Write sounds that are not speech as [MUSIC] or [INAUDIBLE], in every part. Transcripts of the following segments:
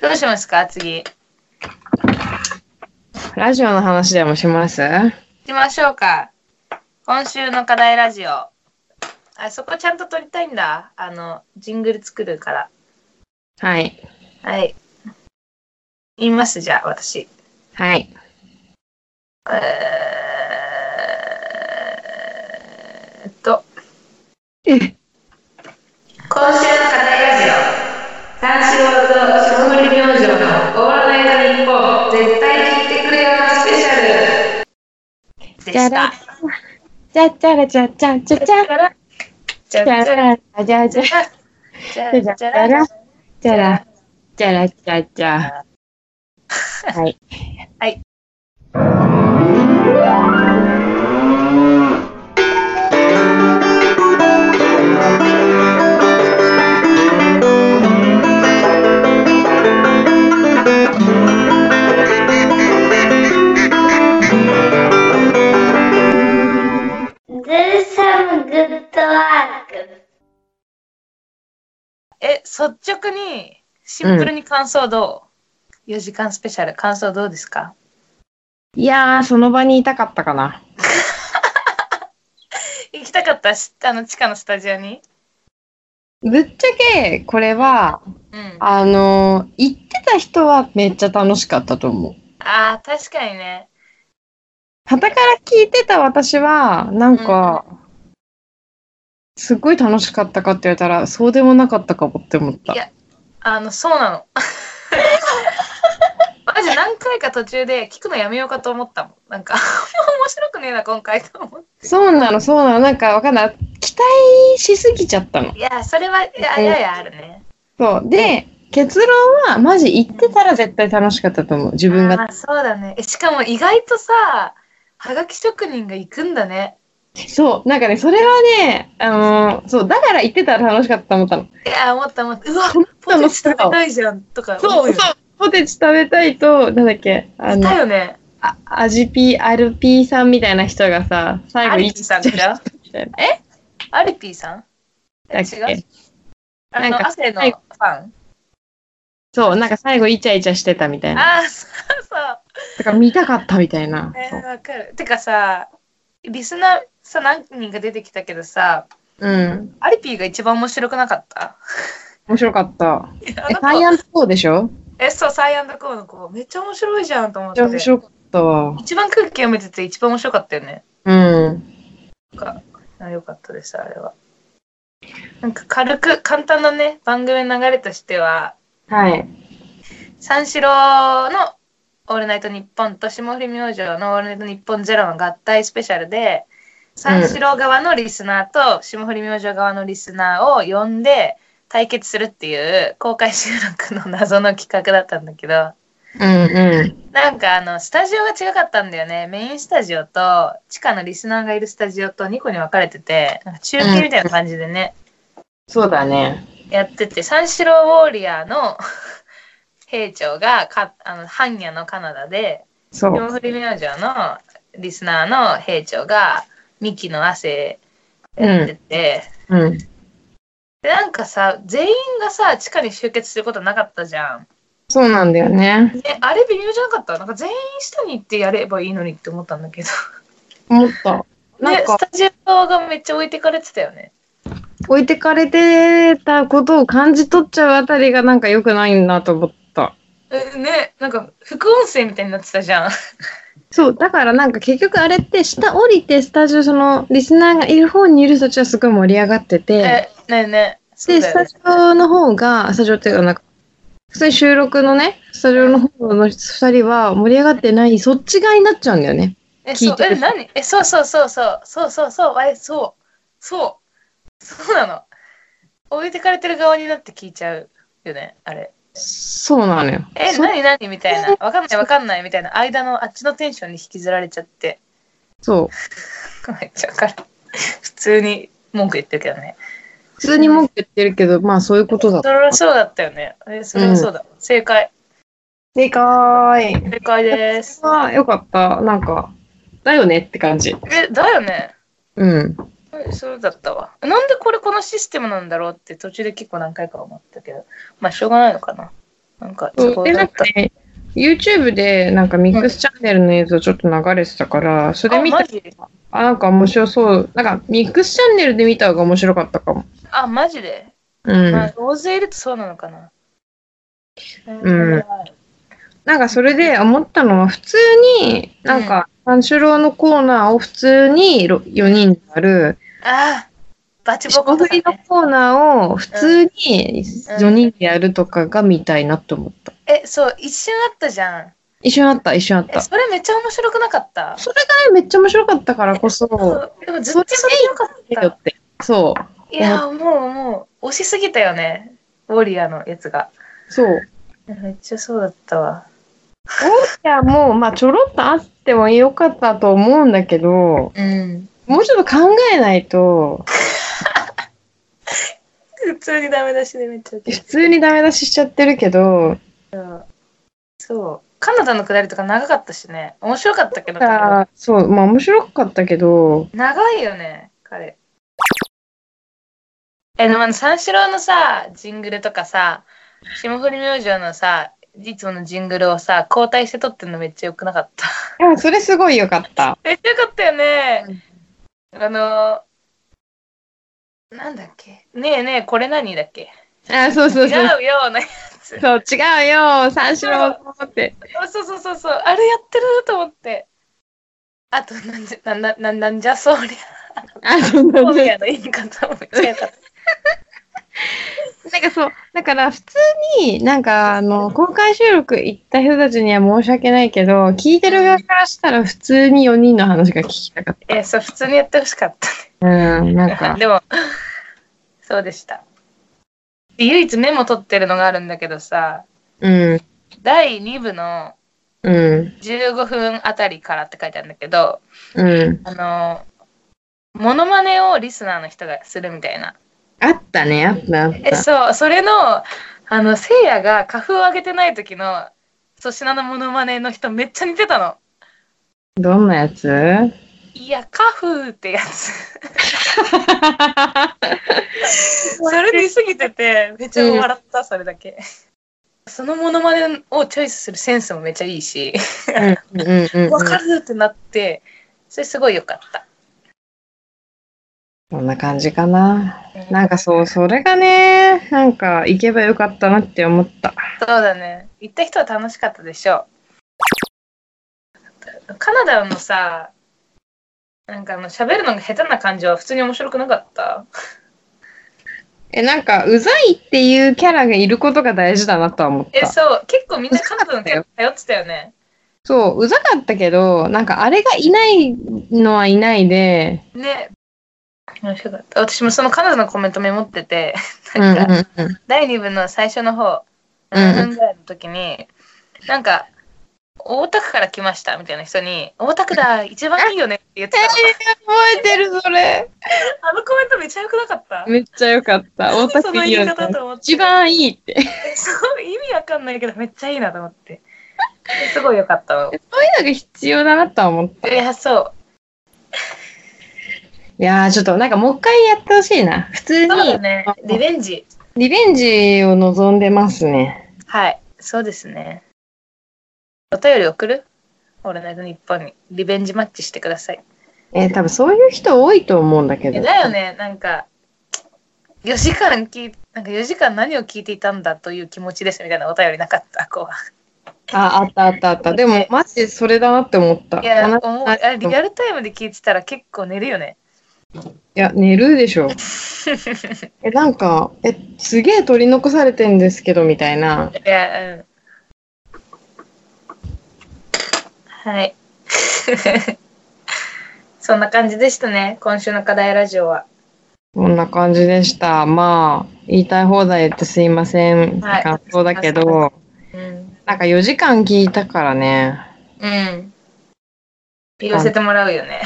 どうしますか？次。ラジオの話でもします？行きましょうか。今週の課題ラジオ。あ、そこちゃんと撮りたいんだ。あの、ジングル作るから。はい。はい。言います、じゃあ、私。はい。えーっと、え、今週の課題ラジオ。三四郎と霜降り明星のオールナイトニッポン絶対聞いてくれよスペシャルでした。、じゃじゃらじゃじゃじゃじゃ、らじゃじゃらじゃじゃじゃ、じゃじゃじゃじゃら、じゃら、じゃらじゃじゃ。はい。はい。Some good work. え、率直に、シンプルに感想どう、?4 時間スペシャル、感想どうですか？いやー、その場にいたかったかな。[LAUGHS] 行きたかった？し、あの、地下のスタジオに？ぶっちゃけ、これは、うん。ああのー、行ってた人はめっちゃ楽しかったと思う。あー、確かにね。傍から聞いてた私は、なんか、すっごい楽しかったかって言われたら、そうでもなかったかもって思ったい。やあの、そうなの。[LAUGHS] マジ何回か途中で聞くのやめようかと思ったもん。なんか、面白くねえな、今回と思って。そうなの、そうなの。なんかわかんない。期待しすぎちゃったの。いや、それは、いや、ややあるね。そう。で、結論は、マジ行ってたら絶対楽しかったと思う。自分が。あーそうだね。えしかも意外とさ、はがき職人が行くんだね。そう。なんかね、それはね、あのーそう。だから行ってたら楽しかったと思ったの。いや、思った思った。うわ、本ポテチ食べたいじゃんとか思そうう、よ。そう。ポテチ食べたいと、なんだっけ、あのだ、よね。あアジピー、アルピーさんみたいな人がさ、最後アリピーさんたいな。アリピーさん？えだっけ？違う？あの、なんか汗のファン？そう、なんか最後イチャイチャしてたみたいな。ああ、そうそう。だから見たかったみたいな。えー、そうわかる。てかさ、リスナーさ、何人か出てきたけどさ、うん。アリピーが一番面白くなかった？面白かった。え、のサイア子ンドコーでしょ？え、そう、サイアンドコーの子、めっちゃ面白いじゃんと思っめっちゃ面て。白かったわ。一番空気読めてて一番面白かったよね。うん。なんよかったです、あれは。なんか軽く、簡単なね、番組の流れとしては、はい。三四郎のオールナイトニッポンと霜降り明星のオールナイトニッポンゼロの合体スペシャルで、三四郎側のリスナーと霜降り明星側のリスナーを呼んで対決するっていう公開収録の謎の企画だったんだけど、うんうん。なんかあの、スタジオが違かったんだよね。メインスタジオと地下のリスナーがいるスタジオと2個に分かれてて、なんか中継みたいな感じでね、そうだね。やってて、三四郎ウォーリアーの [LAUGHS] 兵長がか、あの、般若のカナダで、そう。霜降り明星のリスナーの兵長がミキの汗やってて、うん。で、なんかさ、全員がさ、地下に集結することなかったじゃん。そうなんだよね。ね、あれ微妙じゃなかった？なんか全員下に行ってやればいいのにって思ったんだけど。思った。なんね、かス、タジオがめっちゃ置いてかれてたよね。置いてかれてたことを感じ取っちゃうあたりがなんか良くないなと思った。えね、なんか副音声みたいになってたじゃん。そう、だからなんか結局あれって下降りてスタジオ、そのリスナーがいる方にいる人たちはすごい盛り上がってて、え、ねね。そうで、スタジオの方が、スタジオっていうかなんか、普通に収録のね、スタジオの方の二人は盛り上がってない、そっち側になっちゃうんだよね。え、聞いうてるそえ、何？え、そうそうそうそう、そうそうそう、え、そう、そう、そうなの。置いてかれてる側になって聞いちゃうよね、あれ。そうなのよ。え、そ何何みたいな。わかんないわかんないみたいな。間のあっちのテンションに引きずられちゃって。そう。[LAUGHS] めっちゃわかる。普通に文句言ってるけどね。普通に文句言ってるけど、まあそういうことだった。それはそうだったよね。え、それはそうだ。正解。正解。正解です。ああ、よかった。なんか、だよねって感じ。え、だよね。うん。えそうだったわ。なんでこれこのシステムなんだろうって途中で結構何回か思ったけど。まあしょうがないのかな。なんか、そこだった。ね、YouTube でなんかミックスチャンネルの映像ちょっと流れてたから、それあ、見たあ、なんか面白そう。なんかミックスチャンネルで見た方が面白かったかも。あ、マジで、うん。まあ、大勢いるとそうなのかな。うんなんかそれで思ったのは、普通に、なんか、三四郎のコーナーを普通に4人でやる、ああ、バチボ霜コのね。コーナーを普通に4人でやるとかが見たいなって思った。え、そう、一瞬あったじゃん。一瞬あった、一瞬あっえ、た。それめっちゃ面白くなかった？それがね、めっちゃ面白かったからこそ、でもずっとそよかった。よって。そう。いや、もうもう、押しすぎたよね。ウォリアーのやつが。そう。めっちゃそうだったわ。いや、もう、まあ、ちょろっとあってもよかったと思うんだけど、うん。もうちょっと考えないと、[LAUGHS] 普通にダメ出しでめっちゃ普通にダメ出ししちゃってるけど、そう。カナダのくだりとか長かったしね。面白かったけど、あそう、まあ面白かったけど、長いよね、彼。え、でも三四郎のさ、ジングルとかさ、霜降り明星のさ、いつものジングルをさ、交代して撮ってんのめっちゃよくなかった。いや、それすごいよかった。[LAUGHS] めっちゃよかったよね。あの、なんだっけ。ねえねえ、これ何だっけ。あ、そうそうそう。違うよ、ね。そう、違うよ、三四郎って。そうそうそうそう、あれやってると思って。あと、なんじゃ、な、な、ななんじゃそりゃ。あ、そうなんだ。小宮の言い方もめっちゃよかった。なんかそう、だから普通になんかあの、公開収録行った人たちには申し訳ないけど、聞いてる側からしたら普通に4人の話が聞きたかっえ、そう、普通にやってほしかったた。うん、なんね。か、[LAUGHS] でも、そうでした。で唯一メモ取ってるのがあるんだけどさ、うん、第2部のうん、15分あたりからって書いてあるんだけど、うん。あの、モノマネをリスナーの人がするみたいな。あったね、あった、あっえ、た。そう、それの、あの、せいやが花粉を上げてない時の粗品のモノマネの人めっちゃ似てたの。どんなやつ？いや、花粉ってやつ。[LAUGHS] それ似すぎてて、めっちゃ笑った、それだけ。そのモノマネをチョイスするセンスもめっちゃいいし。わかるってなって、それすごい良かった。こんな感じかな。なんかそう、それがね、なんか行けばよかったなって思った。そうだね。行った人は楽しかったでしょう。カナダのさ、なんかあの喋るのが下手な感じは普通に面白くなかった？[LAUGHS] え、なんか、うざいっていうキャラがいることが大事だなとは思っえ、た。そう、結構みんなカナダのキャラ頼ってたよね。そう、うざかったけど、なんかあれがいないのはいないで、ね。面白かった。私もそのカナダのコメントメモってて、うんなんか、うんうん。第2部の最初の方、うん7分ぐらいの時に、なんか、大田区から来ましたみたいな人に、大田区だ、一番いいよねって言ってたの。覚えてる、それ。あのコメントめっちゃ良くなかった？めっちゃよかった。大田その言い区いいよね。一番いいって。そう意味わかんないけどめっちゃいいなと思って。すごい良かったわ。そういうのが必要だなとは思った。いや、そう。いやー、ちょっとなんかもう一回やってほしいな。普通そうだに、ね。リベンジ。リベンジを望んでますね。はい。そうですね。お便り送る？オールナイトニッポンに。リベンジマッチしてください。えー多分そういう人多いと思うんだけえど。だよね。なんか、4時間聞いなんか4時間何を聞いていたんだという気持ちですみたいなお便りなかった。こあ、あったあったあった。でも、[LAUGHS] マジでそれだなって思った。う。いや、リアルタイムで聞いてたら結構寝るよね。いや、寝るでしょ。[LAUGHS] え、なんか、え、すげえ取り残されてんですけど、みたいな。いや、うん。はい。[LAUGHS] そんな感じでしたね。今週の課題ラジオは。こんな感じでした。まあ、言いたい放題言ってすいません。はい感想だけど、うん。なんか4時間聞いたからね。うん。言わせてもらうよね。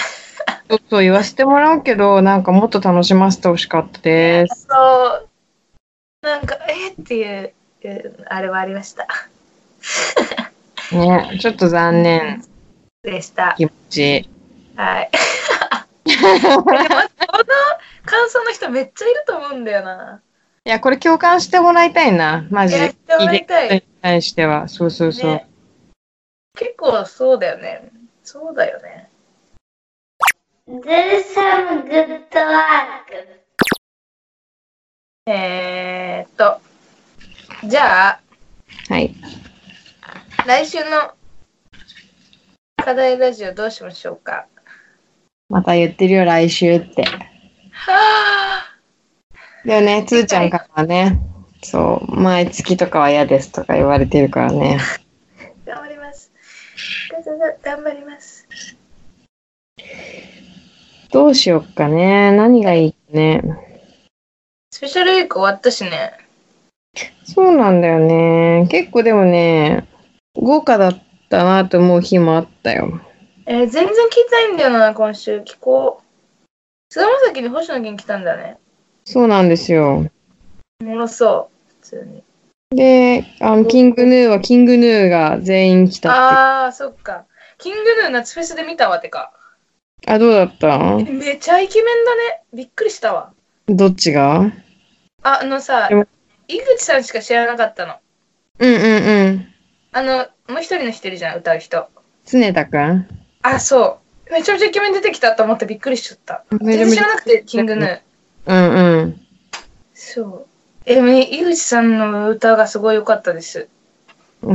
ちょっと言わせてもらうけど、なんかもっと楽しませてほしかったです。そう。なんか、えっていう、うんあれはありました。ね、ちょっと残念。でした。気持ち。はい。[LAUGHS] でも、この感想の人めっちゃいると思うんだよな。いや、これ共感してもらいたいな。マジ。やってもらいたいに対しては。そうそうそう。ね結構そうだよね。そうだよね。Do some good work. えー、っと、じゃあ、はい。来週の課題ラジオどうしましょうか？また言ってるよ、来週って。はでもね、つーちゃんからはね、そう、毎月とかは嫌ですとか言われてるからね。ぁ、頑張ります。ががが頑張ります。どうしよっかね。何がいいね。スペシャルウィーク終わったしね。そうなんだよね。結構でもね、豪華だったなと思う日もあったよ。えー全然聞いてないんだよな、今週。聞こう。菅田将暉に星野源来たんだね。そうなんですよ。おもろそう。普通に。で、あの、キングヌーはキングヌーが全員来たって。あー、そっか。キングヌー夏フェスで見たわ、てか。あ、どうだった？めちゃイケメンだね。びっくりしたわ。どっちが？あ、あのさ井口さんしか知らなかったの。うんうんうん。あの、もう一人の人いるじゃん、歌う人。常田くん？あ、そう。めちゃめちゃイケメン出てきたと思ってびっくりしちゃった。全然知らなくて、キングヌー。うんうん。そう。え、み井口さんの歌がすごい良かったです。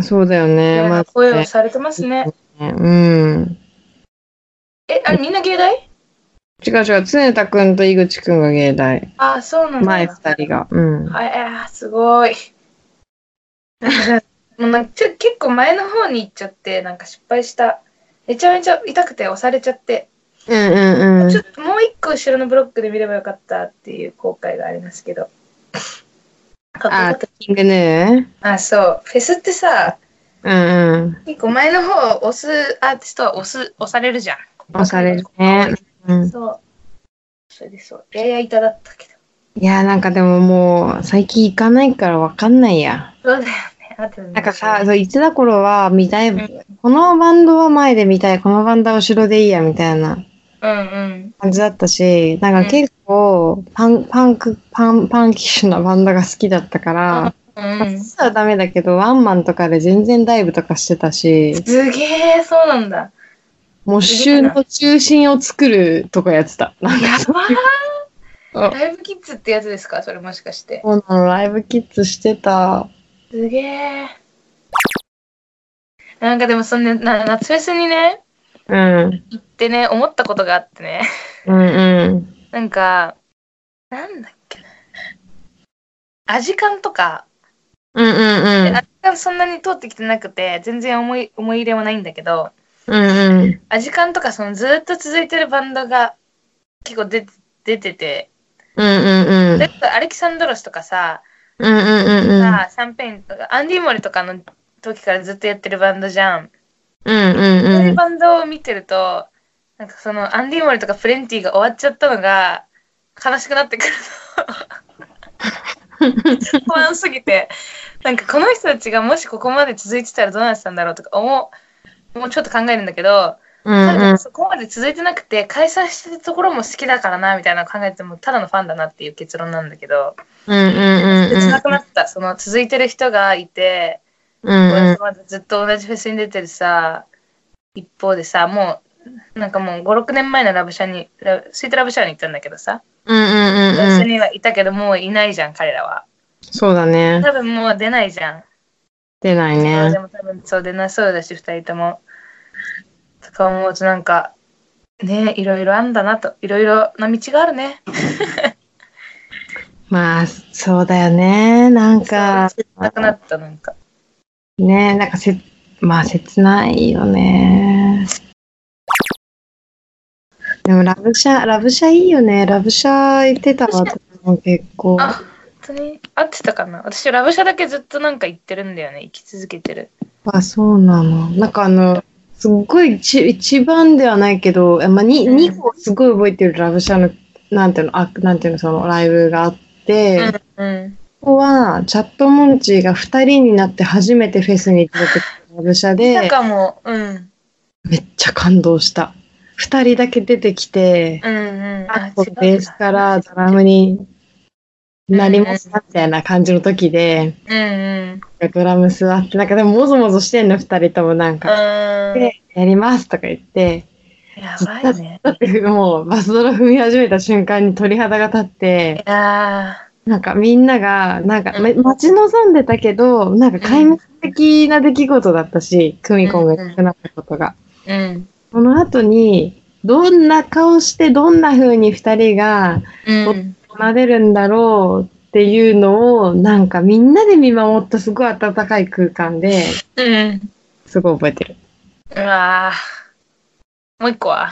そうだよね。まあ、声をされてますね。うん。え、あれみんな芸大？違う違う、常田くんと井口くんが芸大。あ、そうなんだ。前二人が。うん。はい、あーすごい。[LAUGHS] もうなんかちょ結構前の方に行っちゃって、なんか失敗した。めちゃめちゃ痛くて押されちゃって、うんうんうんちょ。っともう一個後ろのブロックで見ればよかったっていう後悔がありますけど。あっ、キングヌー？た。あ、そう。フェスってさ、うんうん。結構前の方を押すアーティストは押す、押されるじゃん。押されるね。うん。そう。それでそう。やや痛だったけど。いや、なんかでももう、最近行かないからわかんないや。そうだよね。あとねなんかさ、そう、言ってた頃は見たい、うんこのバンドは前で見たい、このバンドは後ろでいいや、みたいな。感じだったし、なんか結構、パン、パンク、パン、パンキッシュなバンドが好きだったから、うん。実はダメだけど、ワンマンとかで全然ダイブとかしてたし、すげえ、そうなんだ。モッシュの中心を作るとかやってた。なんやか、ライブキッズってやつですか？それもしかして。そうなの、ライブキッズしてた。すげえ。なんかでもそんな、な夏フェスにね、うん。行ってね、思ったことがあってね。うんうん。なんか、なんだっけな。アジカンとか、うんうんうんア。ジカンそんなに通ってきてなくて、全然思い、思い入れもないんだけど、うんうん。アジカンとかそのずっと続いてるバンドが結構出て出てて、うんうんうん。アレキサンドロスとかさ、うんうんうんうん。さシャンペーンとか、アンディモリとかの時からずっとやってるバンドじゃん。うんうんそういううん。バンドを見てると、なんかそのアンディモリとかプレンティが終わっちゃったのが悲しくなってくるの。不安すぎて、なんかこの人たちがもしここまで続いてたらどうなってたんだろうとか思う、もうちょっと考えるんだけど、うんうん。そこまで続いてなくて解散してるところも好きだからなみたいなのを考えてもただのファンだなっていう結論なんだけど、うんうんうん切なくなった。その続いてる人がいて、うんうん。ずっと同じフェスに出てるさ、一方でさ、もう、なんかもう5、6年前のラブシャに、ラスイートラブシャに行ったんだけどさ、うんうんうんラブシャうん。にはいたけどもういないじゃん、彼らは。そうだね。多分もう出ないじゃん。出ないでね。も多分そう出なそうだし、二人とも。とか思うとなんか、ねいろいろあんだなと、いろいろな道があるね。[LAUGHS] まあ、そうだよね。なんか、切なくなった、なんか。ね、なんかせ、まあ、切ないよね。でも、ラブシャ、ラブシャいいよね。ラブシャ行ってたわ、結構。当に合ってたかな私、ラブシャだけずっとなんか言ってるんだよね。生き続けてる。あ、そうなの。なんかあの、すっごい一一番ではないけど、まあ、にうん2個すごい覚えてるラブシャの、なんていうの、あ、なんていうの、そのライブがあって、うん。うん。ここは、チャットモンチーが2人になって初めてフェスに出てきたラブシャなんで、かもう、うん。めっちゃ感動した。2人だけ出てきて、うんうん。あとベースからドラムになりましたみたいな感じの時で、うんうん。ドラム座って、なんかでももぞもぞしてんの、二人ともなんうか。ん。で、やりますとか言って、やばいね。だってもうバスドラ踏み始めた瞬間に鳥肌が立って、いやなんかみんなが、なんかめ待ち望んでたけど、なんか壊滅的な出来事だったし、クミコンがいなくなったことが。ーうん。その後に、どんな顔してどんな風に二人がうん。奏でるんだろうっていうのを、なんかみんなで見守ったすごい温かい空間で、うん。すごい覚えてる。うわーもう一個は？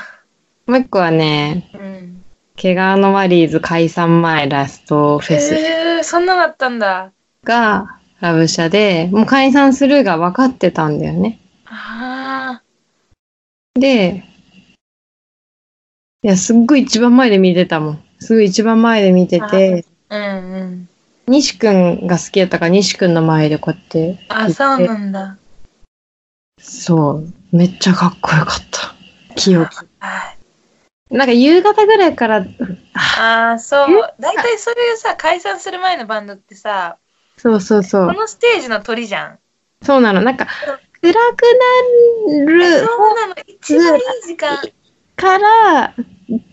もう一個はね、うん。毛皮のマリーズ解散前ラストフェスえー、そんなだったんだ。がラブシャで、もう解散するが分かってたんだよね。あで、いや、すっごい一番前で見てたもん。すごい一番前で見てて、あ。うんうん。西くんが好きだったから西くんの前でこうやってあ、そうなんだ。そう、めっちゃかっこよかった。記憶。はい。なんか夕方ぐらいから、ああ、そう。大体そういうさ、解散する前のバンドってさ、そうそうそう。このステージの鳥じゃん。そうなの。なんか、暗くなるそうなの。一番いい時間。から、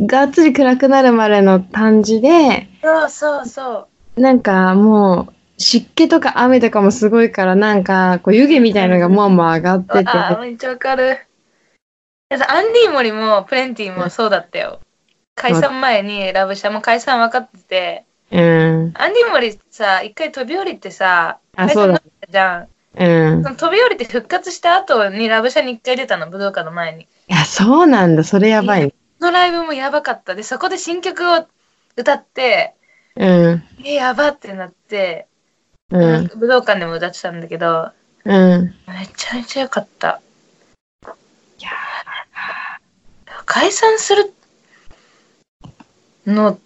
がっつり暗くなるまでの感じで、そうそうそう。なんかもう、湿気とか雨とかもすごいから、なんか、こう湯気みたいのがもわもわ上がってて、ああ、めっちゃわかる。アンディモリもプレンティもそうだったよ。解散前にラブシャも解散分かってて、うん。アンディモリさ、一回飛び降りてさ、あそうだ解散になったじゃん。うん。その飛び降りて復活した後にラブシャに一回出たの、武道館の前に。いや、そうなんだ。それやばいのライブもやばかった。で、そこで新曲を歌って、うん。え、やばってなって、うん。武道館でも歌ってたんだけど、うん。めちゃめちゃ良かった。いや解散するの、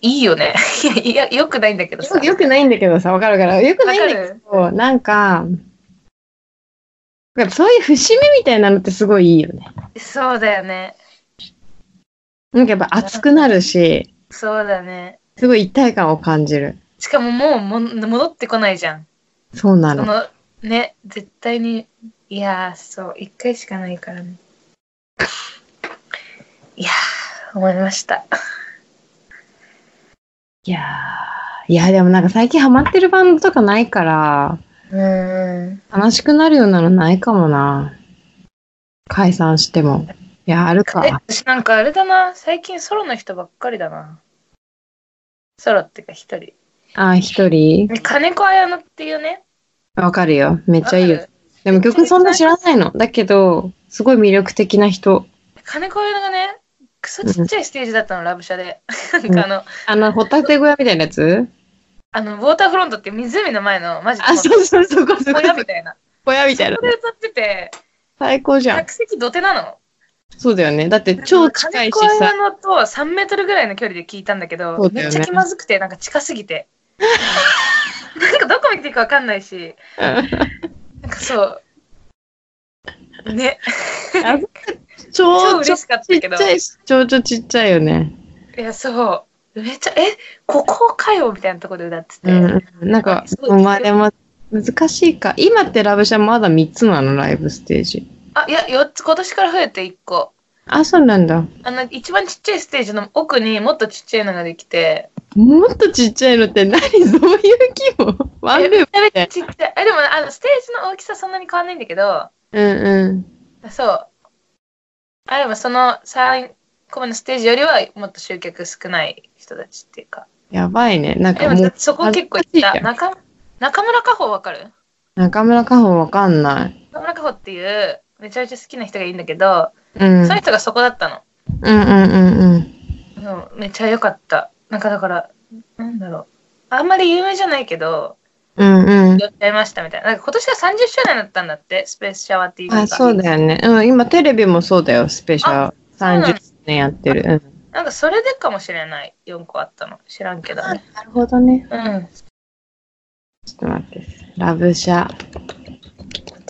いいよね。[LAUGHS] いや、よくないんだけどさ。よよくないんだけどさ、わかるから。よくないんだけど、なんか、なんかそういう節目みたいなのってすごいいいよね。そうだよね。なんかやっぱ熱くなるし、そうだね。すごい一体感を感じる。しかももうも戻ってこないじゃん。そうなの。その、ね、絶対に、いやー、そう、一回しかないからね。いやー、思いました。いやー、いやでもなんか最近ハマってるバンドとかないから、うーん。悲しくなるようなのないかもな。解散しても。いや、あるえ、か。私なんかあれだな、最近ソロの人ばっかりだな。ソロっていうか一人。あ、一人？ね金子綾乃っていうね。わかるよ。めっちゃいいよでも曲そんな知らないの。だけど、すごい魅力的な人。金子綾乃がね、クソちっちゃいステージだったの、ラブシャで。[LAUGHS] なんかあの、あの、ホタテ小屋みたいなやつ？あの、ウォーターフロントって湖の前の、マジで、あ、そうそう、そこそこ小。屋みたいな。小屋みたいなそ。こで歌ってて、最高じゃん。客席土手なの。そうだよね。だって超近いしさ金子綾。乃と3メートルぐらいの距離で聞いたんだけど、ねめっちゃ気まずくて、なんか近すぎて。[LAUGHS] なんかどこ見ていいかわかんないし、なんかそう。ね。超超嬉しかったけどちっちゃいし、超々ちっちゃいよね。いや、そう。めっちゃ、え、ここかよみたいなところで歌ってて。うん。なんか、すごいまあでも、難しいか。今ってラブシャまだ3つなの、ライブステージ。あ、いや、4つ、今年から増えて1個。あ、そうなんだ。あの、一番ちっちゃいステージの奥にもっとちっちゃいのができて、もっとちっちゃいのって何？そういう規模ワンルームいちっちゃい。あ、でも、あの、ステージの大きさそんなに変わんないんだけど、うんうん。そう。あ、でもその3個目のステージよりはもっと集客少ない人たちっていうか。やばいね。なんかもう、そこ結構行った。中中村佳穂わかる？中村佳穂わかんない。中村佳穂っていうめちゃめちゃ好きな人がいるんだけど、うん。その人がそこだったの。うんうんうんうん。うんめっちゃ良かった。なんかだから、なんだろう。あんまり有名じゃないけど、うんうん。やっちゃいましたみたいな。なんか今年が30周年だったんだって、スペースシャワー TV が。あ、そうだよね。うん、今テレビもそうだよ、スペシャル。そうなの30年やってる。うん。なんかそれでかもしれない。4個あったの。知らんけどね。なるほどね。うん。ちょっと待って。ラブシャ。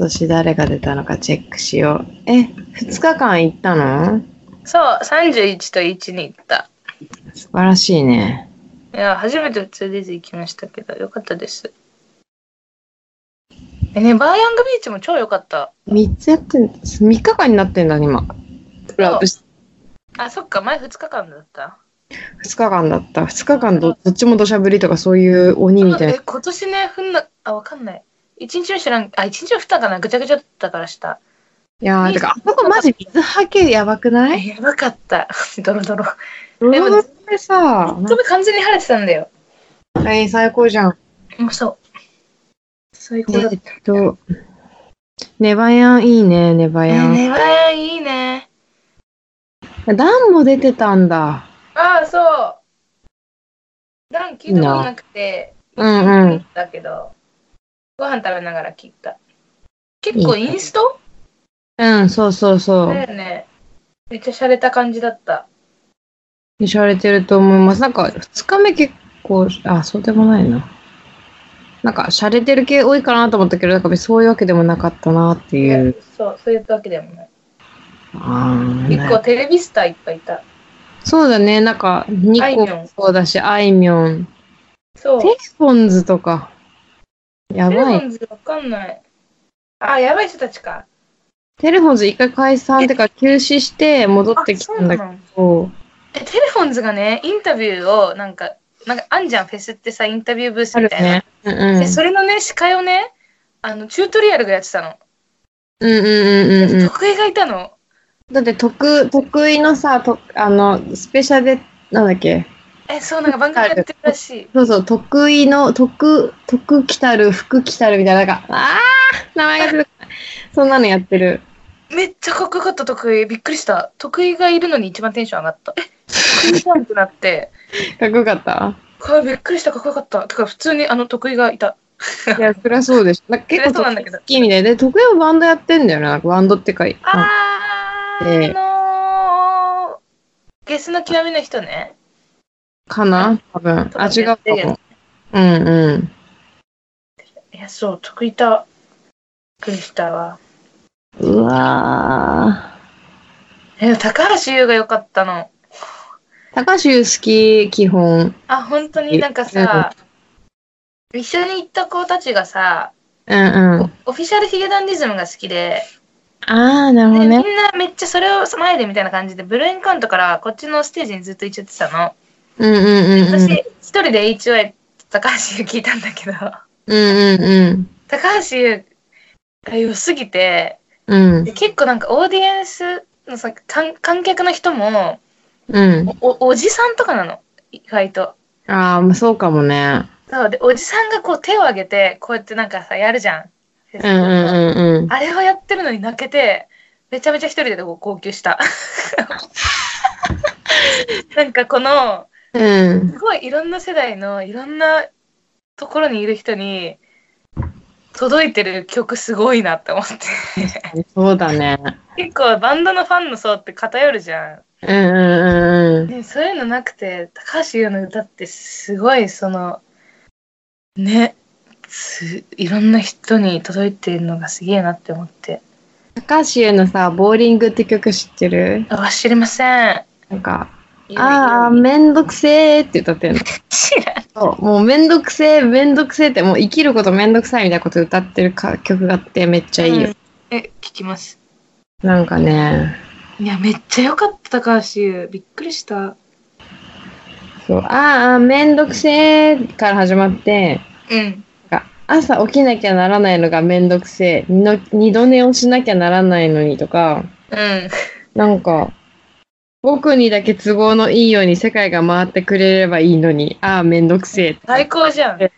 今年誰が出たのかチェックしよう。え、2日間行ったの？そう、31と1に行った。素晴らしいね。いや、初めて 2days 行きましたけど、よかったです。えね、バーヤングビーチも超良かった。3つやってん、3日間になってんだ、今。2あ、そっか、前2日間だった。日間だった。2日間どどっちも土砂降りとかそういう鬼みたいなえ、。今年ね、ふんな、あ、わかんない。1日目知らん、あ、1日目降ったかな？ぐちゃぐちゃだったからした。いやー、てか、あそこマジ水はけやばくない？えやばかった。[LAUGHS] ドロドロ。ロでもードでさ、本当に完全に晴れてたんだよ。はい、最高じゃん。うん、そう。最高だった。えっと、ネバヤンいいね、ネバえヤン。ねばやいいね。ダンも出てたんだ。ああ、そう。ダン聞いたことなくて、うんうん。だけど、ご飯食べながら聞いた。結構インスト？うん、そうそうそう。だよね。めっちゃ洒落た感じだった。しゃれてると思います。なんか、2日目結構、あ、そうでもないな。なんか、しゃれてる系多いかなと思ったけど、なんかそういうわけでもなかったなっていう。そう、そういうわけでもない。あー結構テレビスターいっぱいいた。そうだね、なんか、ニコあいみょんもそうだし、あいみょん。そう。テレフォンズとか。やテレフばい。ォンズわかんない。あ、やばい人たちか。テレフォンズ一回解散ってか休止して戻あってきたんだけど、え、テレフォンズがね、インタビューを、なんか、なんか、あんじゃん、フェスってさ、インタビューブースみたいな。ね。うんうん。で、それのね、司会をね、あの、チュートリアルがやってたの。うんうんうんうんうん。得意がいたの。だって得、得意のさ、とあの、スペシャルで、なんだっけ？え、そう、なんか番組やってるらしい。そうそう、得意の、得、得来たる、服来たるみたいな、なんか、あー名前が出てこない。そんなのやってる。めっちゃかっこよかった、得意。びっくりした。得意がいるのに一番テンション上がった。え、得意じゃんってなって。かっこよかった？これびっくりした、かっこよかった。てか、普通にあの得意がいた。いや、そりゃそうでしょ。なんか結構そりゃそうなんだけど好きみたいで、得意はバンドやってんだよね。なんかバンドってか、あー、ええあのー、ゲスの極みの人ね。かな多分。あ、違う。うんうん。いや、そう、得意だ。びっくりしたわ。うわえ、高橋優が良かったの。ー。高橋優好き、基本。あ、本当に？なんかさ、一緒に行った子たちがさ、うんうん。オフィシャルヒゲダンディズムが好きで、あー、なるほでみんどね。なめっちゃそれを前でみたいな感じで、ブルーエンカウントからこっちのステージにずっと行っちゃってたの。うんうんうんうん。私、一人で HY 高橋優聞いたんだけど、うんうんうん。高橋優が良すぎて、うんで結構なんかオーディエンスのさ観観客の人もうん。おおじさんとかなの？意外と。ああ、まあそうかもね。そうでおじさんがこう手を挙げてこうやってなんかさやるじゃん。うんうんうんうん。あれをやってるのに泣けてめちゃめちゃ一人でこう号泣した。[LAUGHS] なんかこのうん。すごいいろんな世代のいろんなところにいる人に届いてる曲すごいなって思って。そうだね。結構バンドのファンの層って偏るじゃん。うんうんうんうん。ね、そういうのなくて高橋優の歌ってすごいそのねすいろんな人に届いてるのがすげえなって思って高橋優のさ、ボーリングって曲知ってる？あ知りませんなんか、ああ、めんどくせーって歌ってるの。そう、もうめんどくせー、めんどくせーって、もう生きることめんどくさいみたいなこと歌ってるか曲があってめっちゃいいよ。うん。え聞きます。なんかね、いやめっちゃ良かった高橋優びっくりした。そう、ああ、めんどくせーから始まって、うん。なんか朝起きなきゃならないのがめんどくせえ、二度寝をしなきゃならないのにとか、うん。なんか、僕にだけ都合のいいように世界が回ってくれればいいのに、ああ、めんどくせえ。最高じゃん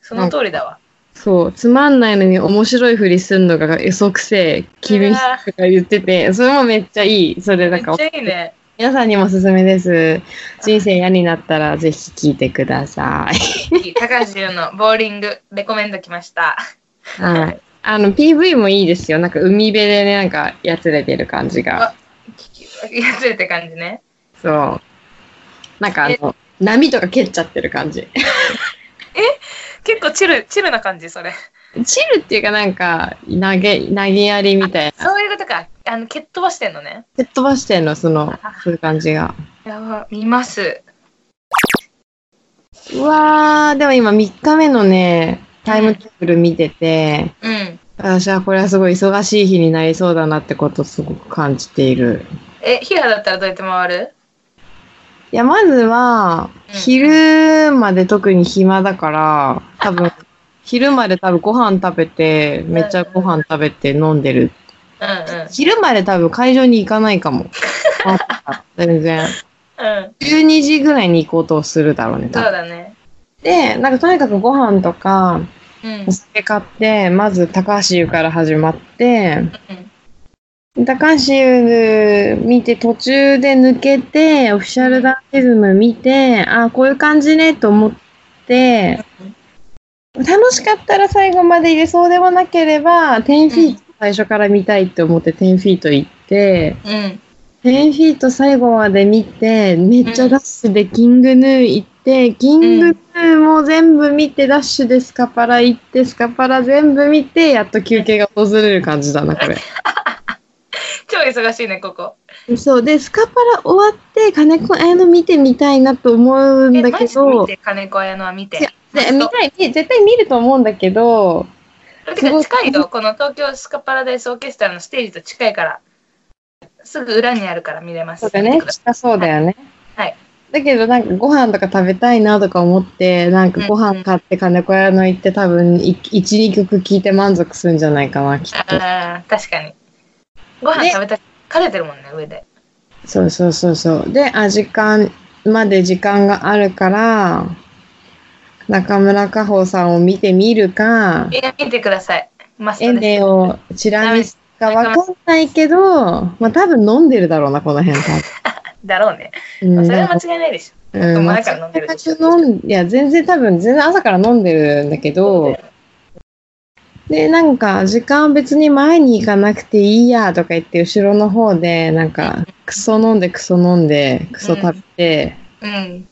その通りだわそう、つまんないのに面白いふりすんのが嘘くせえ、君とか言ってて、それもめっちゃいい。それなんかめっち、ゃいいね皆さんにもおすすめです。人生嫌になったらぜひ聞いてください。高橋優のボーリングレコメンド来ましたはい。あの、PV もいいですよ。なんか海辺でね、なんかやつれてる感じが。やつれって感じねそう。なんかあの、波とか蹴っちゃってる感じ。[LAUGHS] 結構チルチルな感じ？それチルっていうかなんか、投げ、投げやりみたいな。そういうことかあの蹴っ飛ばしてんのね蹴っ飛ばしてんの、その、そういう感じが。やば見ますうわー、でも今3日目のね、タイムテーブル見てて、うん。私はこれはすごい忙しい日になりそうだなってことをすごく感じている。え、ヒラだったらどうやって回る？いや、まずは、うん昼まで特に暇だから、多分、[LAUGHS] 昼まで多分ご飯食べて、めっちゃご飯食べて飲んでる。うんうん。昼まで多分会場に行かないかも。[LAUGHS] 全然。うん。12時ぐらいに行こうとするだろうね、多そう分。だね。で、なんかとにかくご飯とか、うんお。酒買って、まず高橋湯から始まって、高橋湯見て途中で抜けて、オフィシャルダンティズム見て、あこういう感じねと思って、楽しかったら最後まで入れそうでもなければ、10フィート最初から見たいって思って10フィート行って、うん。10フィート最後まで見て、めっちゃダッシュでキングヌー行って、キングヌーも全部見て、ダッシュでスカパラ行って、スカパラ全部見て、やっと休憩が訪れる感じだな、これ。[LAUGHS] [LAUGHS] 超忙しいね、ここ。そう。で、スカパラ終わって、金子綾乃見てみたいなと思うんえ、だけど見、て、金子綾乃は見て。で見たい、み絶対見ると思うんだけど、てか近いよ、この東京スカパラダイスオーケストラのステージと近いから。すぐ裏にあるから見れます。そうだね、近そうだよね。はい。だけど、なんかご飯とか食べたいなとか思って、なんかご飯買って金子屋の行って多分1、2曲聴いて満足するんじゃないかな、きっと。ああ、確かに。ご飯ね食べたかれてるもんね、上で。そうそうそうそう。で、あ、時間まで時間があるから、中村佳穂さんを見てみるか、見てください。マストエです。メをチラ見すかわかんないけど、まあ多分飲んでるだろうな、この辺。多 [LAUGHS] だろうね。分うんそれは間違いないでしょ。うん、前から飲んでるでいや、全然多分、全然朝から飲んでるんだけど、で、なんか、時間別に前に行かなくていいやとか言って、後ろの方で、なんか、クソ飲んで、クソ飲んで、クソ食べて、うん。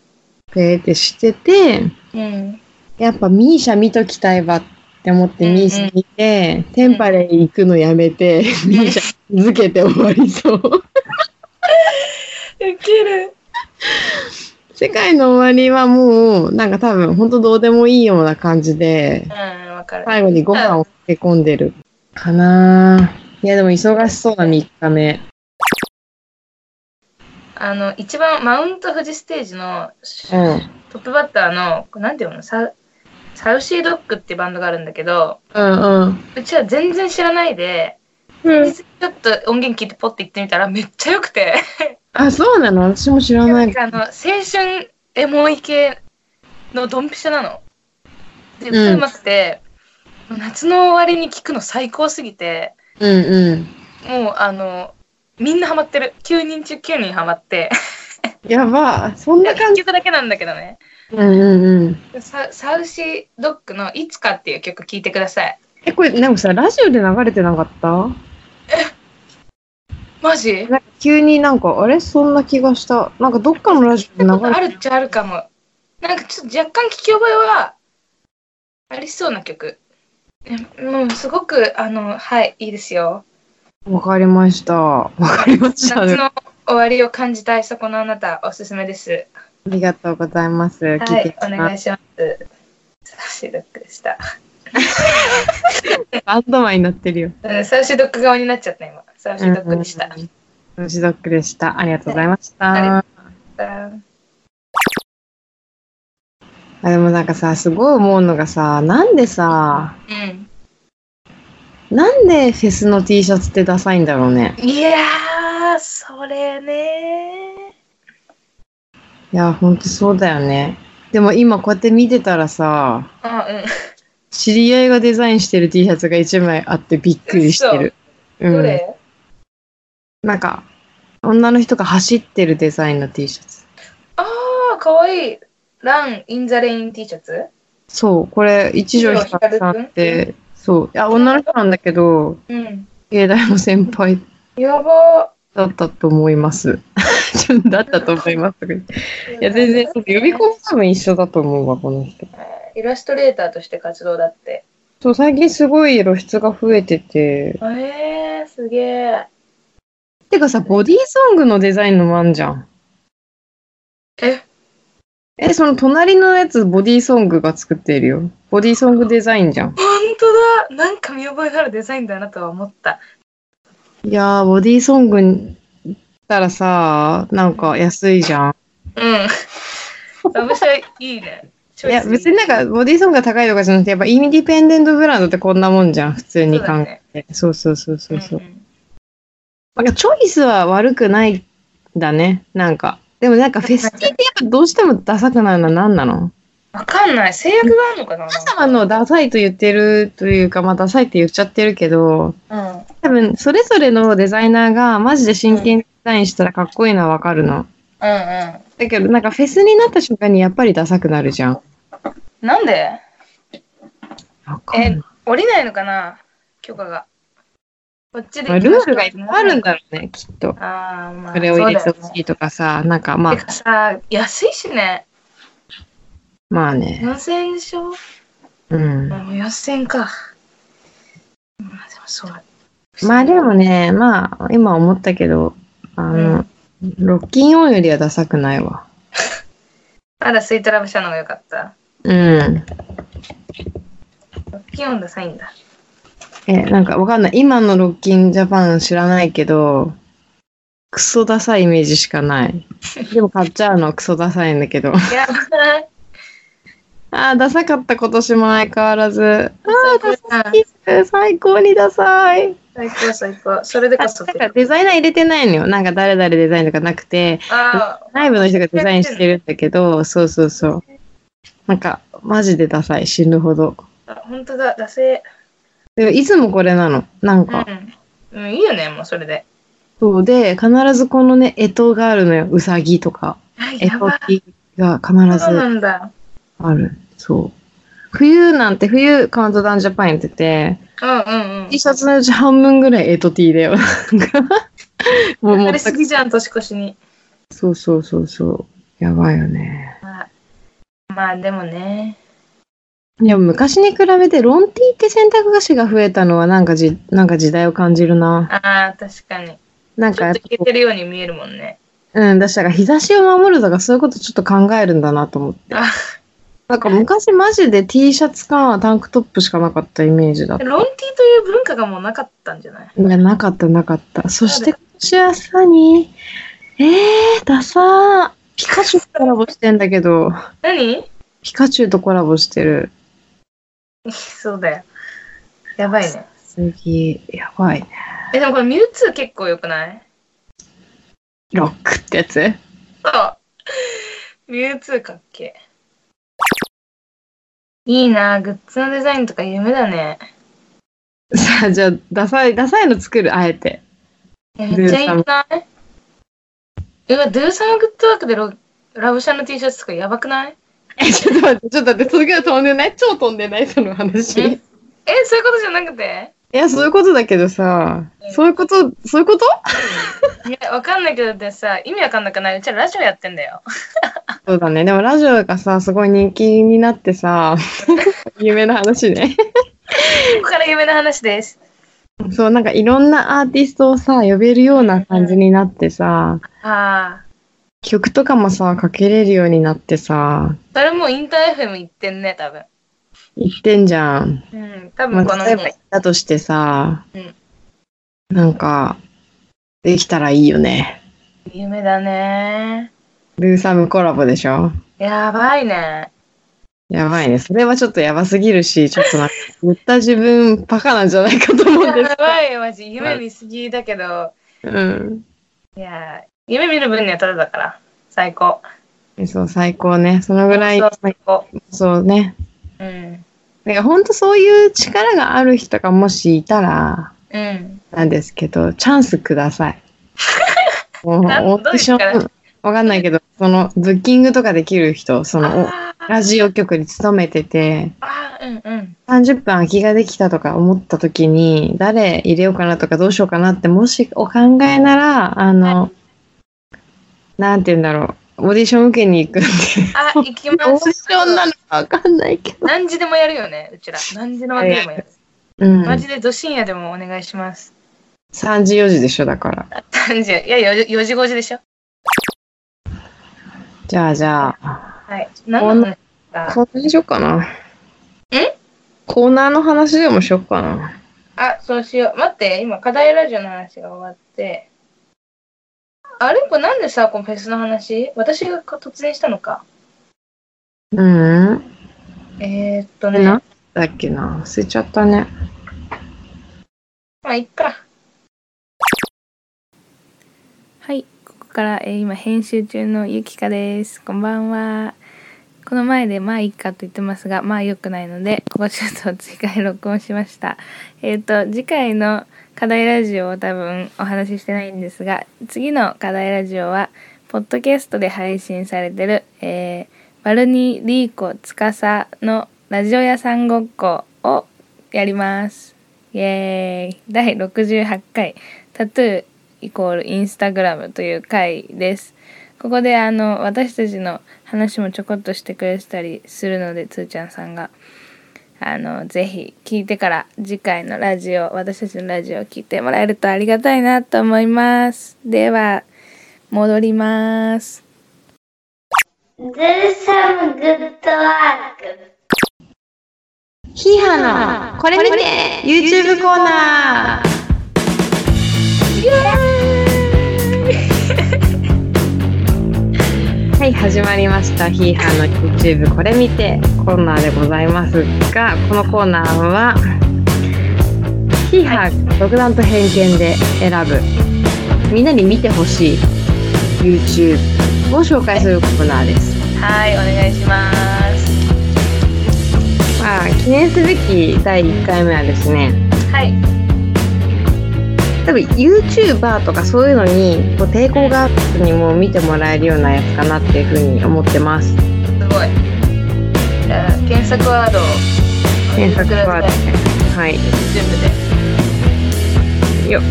ペーってしてて、うん。やっぱミーシャ見ときたいわって思ってうんうんミーシャ見て、テンパレー行くのやめて、ミーシャ続けて終わりそう。[LAUGHS] ウケる。世界の終わりはもう、なんか多分、ほんとどうでもいいような感じで、うん、わかる。最後にご飯を漬け込んでるかな。いや、でも忙しそうな3日目。あの、一番マウント富士ステージのうん。トップバッターの、なんていうのサウサウシードッグっていうバンドがあるんだけど、うんうん。うちは全然知らないで、うん、ちょっと音源聞いてポッて行ってみたらめっちゃ良くて、あ、そうなの？私も知らなないあの、青春エモい系のドンピシャなの。で、うん歌うまくて、夏の終わりに聞くの最高すぎて、うんうん。もうあの、みんなハマってる。9人中9人ハマって。やば。そんな感1じ。曲だけなんだけどね。うんうんうん。ササウシードッグのいつかっていう曲聴いてください。え、これ、なんかさ、ラジオで流れてなかった？マジ？なんか急になんか、あれ？そんな気がした。なんかどっかのラジオで流あれてるっちゃあるかも。なんかちょっと若干聞き覚えはありそうな曲。うすごく、あの、はい、いいですよ。わかりました。わかりました。夏の終わりを感じたいそこのあなた、おすすめです。ありがとうございます。は聞いてい、お願いします。サウシードッグでした。[LAUGHS] バンドマンになってるよ。うんシードッグ側になっちゃった今。サウシードッグでした。うん。シドックでした。ありがとうございました。はいあでもなんかさ、すごい思うのがさ、なんでさ、うん。なんでフェスの T シャツってダサいんだろうね。いやー、それねいや、ほんとそうだよね。でも今こうやって見てたらさ、あ、うん。知り合いがデザインしてる T シャツが1枚あってびっくりしてる。うん。どれ、なんか、女の人が走ってるデザインの T シャツ。あー、かわいい。ラン・イン・ザ・レイン T シャツ？そう、これ、一条ひかるさんって、そう、いや、女の人なんだけど、うん。芸大の先輩やばだったと思います。[LAUGHS] だったと思います。いや、全然、予備校も多分一緒だと思うわ、この人。イラストレーターとして活動だって。そう、最近すごい露出が増えてて。えー、すげえ。てかさ、ボディーソングのデザインのもあんじゃん。え？え、その隣のやつ、ボディーソングが作っているよ。ボディーソングデザインじゃん。本当だなんか見覚えのあるデザインだなとは思った。いやー、ボディーソングにったらさ、なんか安いじゃん。うん。ラブシャいいね。いや、別になんか、ボディーソングが高いとかじゃなくて、やっぱインディペンデントブランドってこんなもんじゃん、普通に考えて。そうそうそうそうそう。んんなんかチョイスは悪くないんだね、なんか。でもなんかフェスティってやっぱどうしてもダサくなるのは何なの？わかんない。制約があるのかな皆様のダサいと言ってるというか、まあダサいって言っちゃってるけど、うん。うん多分それぞれのデザイナーがマジで真剣にデザインしたらかっこいいのはわかるの。うん。だけどなんかフェスになった瞬間にやっぱりダサくなるじゃん。なんで？え、降りないのかな？許可が。こっちでまあルールがいっぱいあるんだろうね、きっと。ああ、まあ。それを入れてほしいとかさ、なんかまてあ、かさ、安いしね。まあね。4000円でしょ？うん。もう4000円か。まあでもそう。まあでもね、まあ今思ったけど、あの、ロッキンオンよりはダサくないわ。[LAUGHS] まだスイートラブシャの方が良かった。うん。ロッキンオンダサいんだ。え、なんかわかんない。今のロッキンジャパン知らないけど、クソダサいイメージしかない。でも買っちゃうのクソダサいんだけど。やばい。ああ、ダサかった今年も相変わらず。ああ、ダサ最い。最高にダサい。高最高。それでこそ。なんかデザイナー入れてないのよ。なんか誰々デザインとかなくて、内部の人がデザインしてるんだけど、そうそうそう。なんか、マジでダサい。死ぬほど。あ本当だ、ダセでもいつもこれなの。なんか、うん。うん、いいよね、もうそれで。そうで、必ずこのね、干支があるのよ。うさぎとか。あ、干やばい。支が必そうなずんだ。ある。そう。冬なんて、冬カウントダウンジャパンやってて、うんうんうん。T シャツのうち半分ぐらい干支 T だよ。[LAUGHS] もうもうやりすぎじゃん、年越しに。そうそうそうそう。やばいよね。まあ、まあでもね。でも昔に比べてロン T って選択肢が増えたのはなんかじ、なんか時代を感じるな。ああ、確かに。なんかちょっといけてるように見えるもんね。うん、だから日差しを守るとかそういうことちょっと考えるんだなと思って。あなんか昔マジで T シャツかタンクトップしかなかったイメージだった。ロンティーという文化がもうなかったんじゃない？いや、なかったなかった。そして今年はさに、えー、ダサー。ピカチュウとコラボしてんだけど、何？ピカチュウとコラボしてる。[LAUGHS] そうだよ。やばいね。次、やばいね。え、でもこれミュウツー結構良くない？ロックってやつ？そう。ミュウツーかっけえ。いいなグッズのデザインとか夢だね。さあ、じゃあ、ダサい、ダサいの作る、あえて。えめっちゃいいない？うわ、ドゥーサムグッドワークでロラブシャンの T シャツとかやばくない？え、ちょっと待って、ちょっと待って、それが飛んでない？超飛んでない？その話。えいえ、そういうことじゃなくて？や、そういうことだけどさ、そういうこと、そういうこと？いや、わかんないけどってさ、意味わかんなくない？うちらラジオやってんだよ。[LAUGHS] そうだね。でもラジオがさ、すごい人気になってさ、[LAUGHS] 有名な話ね。ここから夢の話です。そう、なんかいろんなアーティストをさ、呼べるような感じになってさ、ああ。曲とかもさ、かけれるようになってさ、それもうインター FM 行ってんね、多分。言ってんじゃん。うん、多まあ、分この例えば言ったとしてさ、うんなんか、できたらいいよね。夢だね。ルーサムコラボでしょ？やばいね。やばいね。それはちょっとやばすぎるし、ちょっとなんか、[LAUGHS] 言った自分、バカなんじゃないかと思うんですやばいよ、マジ。夢見すぎだけど、うん。いや、夢見る分にはただだから。最高。そう、最高ね。そのぐらい、そう最高。そうね。うん。だから本当そういう力がある人がもしいたら、うん。なんですけど、チャンスください。[LAUGHS] もう、なんオーディション、わかんないけど、その、ブッキングとかできる人、その、ラジオ局に勤めてて、うんうん。30分空きができたとか思った時に、誰入れようかなとかどうしようかなって、もしお考えなら、あの、なんて言うんだろう、オーディション受けに行くんで。あ、行きまオーディす。ションなのかわかんないけど。何時でもやるよね、うちら。何時の枠でもやる。うん。マジでど深夜でもお願いします。3時4時でしょ、だから。3時、いや、4時、4時5時でしょ。じゃあじゃあ、はい。何の話だ？コーナーにしよっかな。え？コーナーの話でもしよっかな。あ、そうしよう。待って、今、課題ラジオの話が終わって。あれこれなんでさ、このフェスの話？私が突然したのか。うん。えー、っとね。なだっけな？忘れちゃったね。まあ、いっか。はい、ここから、えー今編集中のゆきかです。こんばんは。この前でまあいいかと言ってますが、まあ良くないので、ここちょっと追加で録音しました。えっ、と、次回の課題ラジオを多分お話ししてないんですが、次の課題ラジオは、ポッドキャストで配信されてる、えー、バルニー・リーコ・つかさのラジオ屋さんごっこをやります。イエーイ第68回タトゥーイコールインスタグラムという回です。ここであの私たちの話もちょこっとしてくれてたりするのでつーちゃんさんがあのぜひ聞いてから次回のラジオ私たちのラジオを聞いてもらえるとありがたいなと思います。では戻ります。Do some good work. ヒーハーのこれ見て YouTube コーナーはい始まりましたヒーハーの YouTube これ見てコーナーでございますがこのコーナーはヒーハーが独断と偏見で選ぶみんなに見てほしい YouTube を紹介するコーナーですはい、お願いします。まあ記念すべき第1回目はですねはい。多分 YouTuber とかそういうのにこう抵抗があった人にも見てもらえるようなやつかなっていうふうに思ってますすごい。じゃあ、検索ワードを検索ワードはい全部で。よっ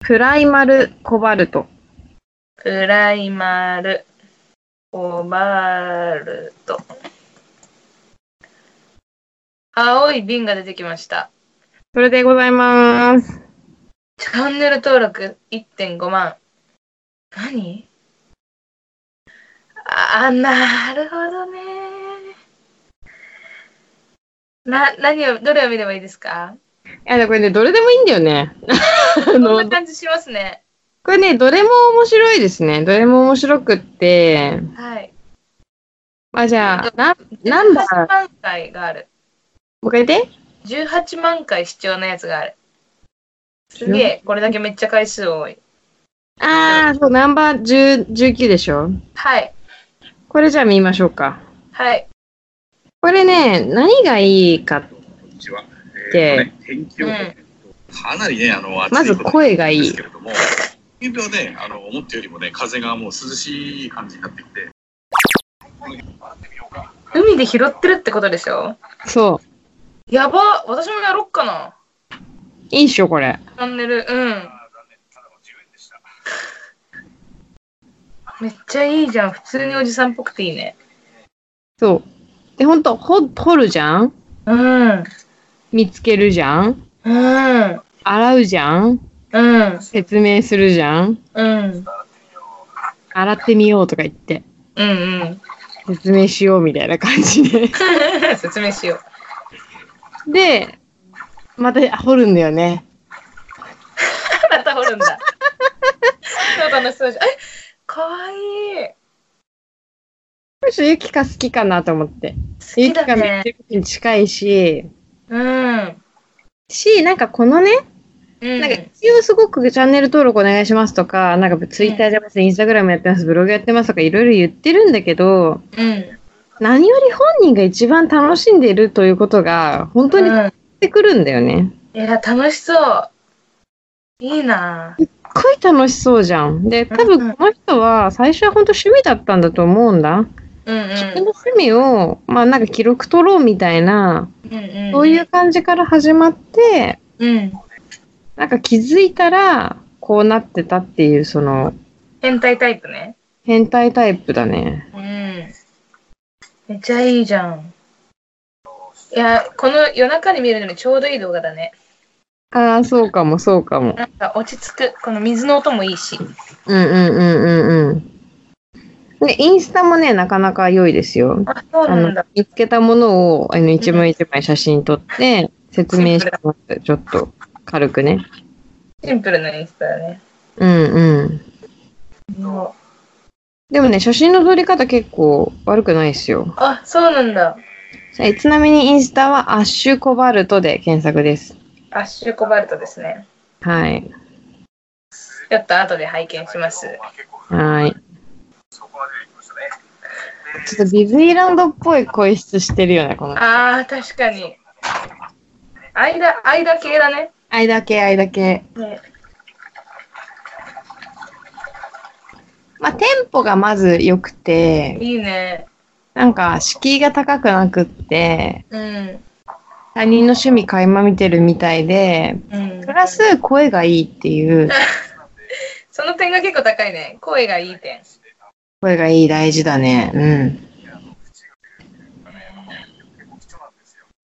プライマルコバルトプライマル、コバルト。青い瓶が出てきました。それでございますチャンネル登録1.5万。何？あ、なるほどね。な、何を、どれを見ればいいですか？いやこれねどれでもいいんだよね [LAUGHS] あこんのな感じしますね。これねどれも面白いですねどれも面白くってはい。まあじゃあなナンバー18万回がある。もう一回言って18万回視聴のやつがある。すげえ、これだけめっちゃ回数多い。ああそうナンバー10 19でしょ？はい。これじゃあ見ましょうかはい。これね何がいいかっこんにちは。でえーとね、天気予報、かなりね、あの、暑いまず声がいいですけれども、あの、思ったよりもね、風がもう涼しい感じになってきて。海で拾ってるってことでしょ？そうやば私もやろっかな。いいっしょこれチャンネル、うん。あー残念、ただの10円でした。[LAUGHS] めっちゃいいじゃん。普通におじさんっぽくていいね。そうでほんとほ掘るじゃん？うん。見つけるじゃん？うん。洗うじゃん？うん。説明するじゃん？うん。洗ってみようとか言ってうんうん。説明しようみたいな感じで [LAUGHS] 説明しよう。でまた掘るんだよね [LAUGHS] また掘るんだ。そう楽しそうじゃん。えかわいい。むしろユキカ好きかなと思って好きだユキカめっね。ちゃに近いしうん。しなんかこのねうん。なんか一応すごくチャンネル登録お願いしますとか、なんかツイッターやってます、インスタグラムやってます、ブログやってますとかいろいろ言ってるんだけど、うん。何より本人が一番楽しんでいるということが本当にうん。伝わってくるんだよね。いや、楽しそう。いいなすっごい楽しそうじゃん。で、多分この人は最初は本当趣味だったんだと思うんだ。うん自分の趣味を、まあなんか記録取ろうみたいな、うん。うんうん。そういう感じから始まって、うん。なんか気づいたらこうなってたっていうその変態タイプね。変態タイプだね。うん。めっちゃいいじゃん。いや、この夜中に見るのにちょうどいい動画だね。ああ、そうかも、そうかも。なんか落ち着く。この水の音もいいし。うんうんうんうんうん。で、インスタもね、なかなか良いですよ。あ、そうなんだ。、見つけたものを、あの、一枚一枚写真撮って、説明してます。ちょっと、軽くね。シンプルなインスタだね。うんうん。もでもね、写真の撮り方結構悪くないですよ。うあ、そうなんだ。はいちなみにインスタはアッシュコバルトで検索です。アッシュコバルトですね。はい。ちょっと後で拝見します。はい。ちょっとディズニーランドっぽい声質してるよね、この。ああ、確かに。間、間系だね。間系、間系。ねまあ、テンポがまず良くて、いいね。なんか、敷居が高くなくって、うん。他人の趣味垣間見てるみたいで、うんプ。ラス声がいいっていう、[LAUGHS] その点が結構高いね。声がいい点。声がいい大事だね。うん。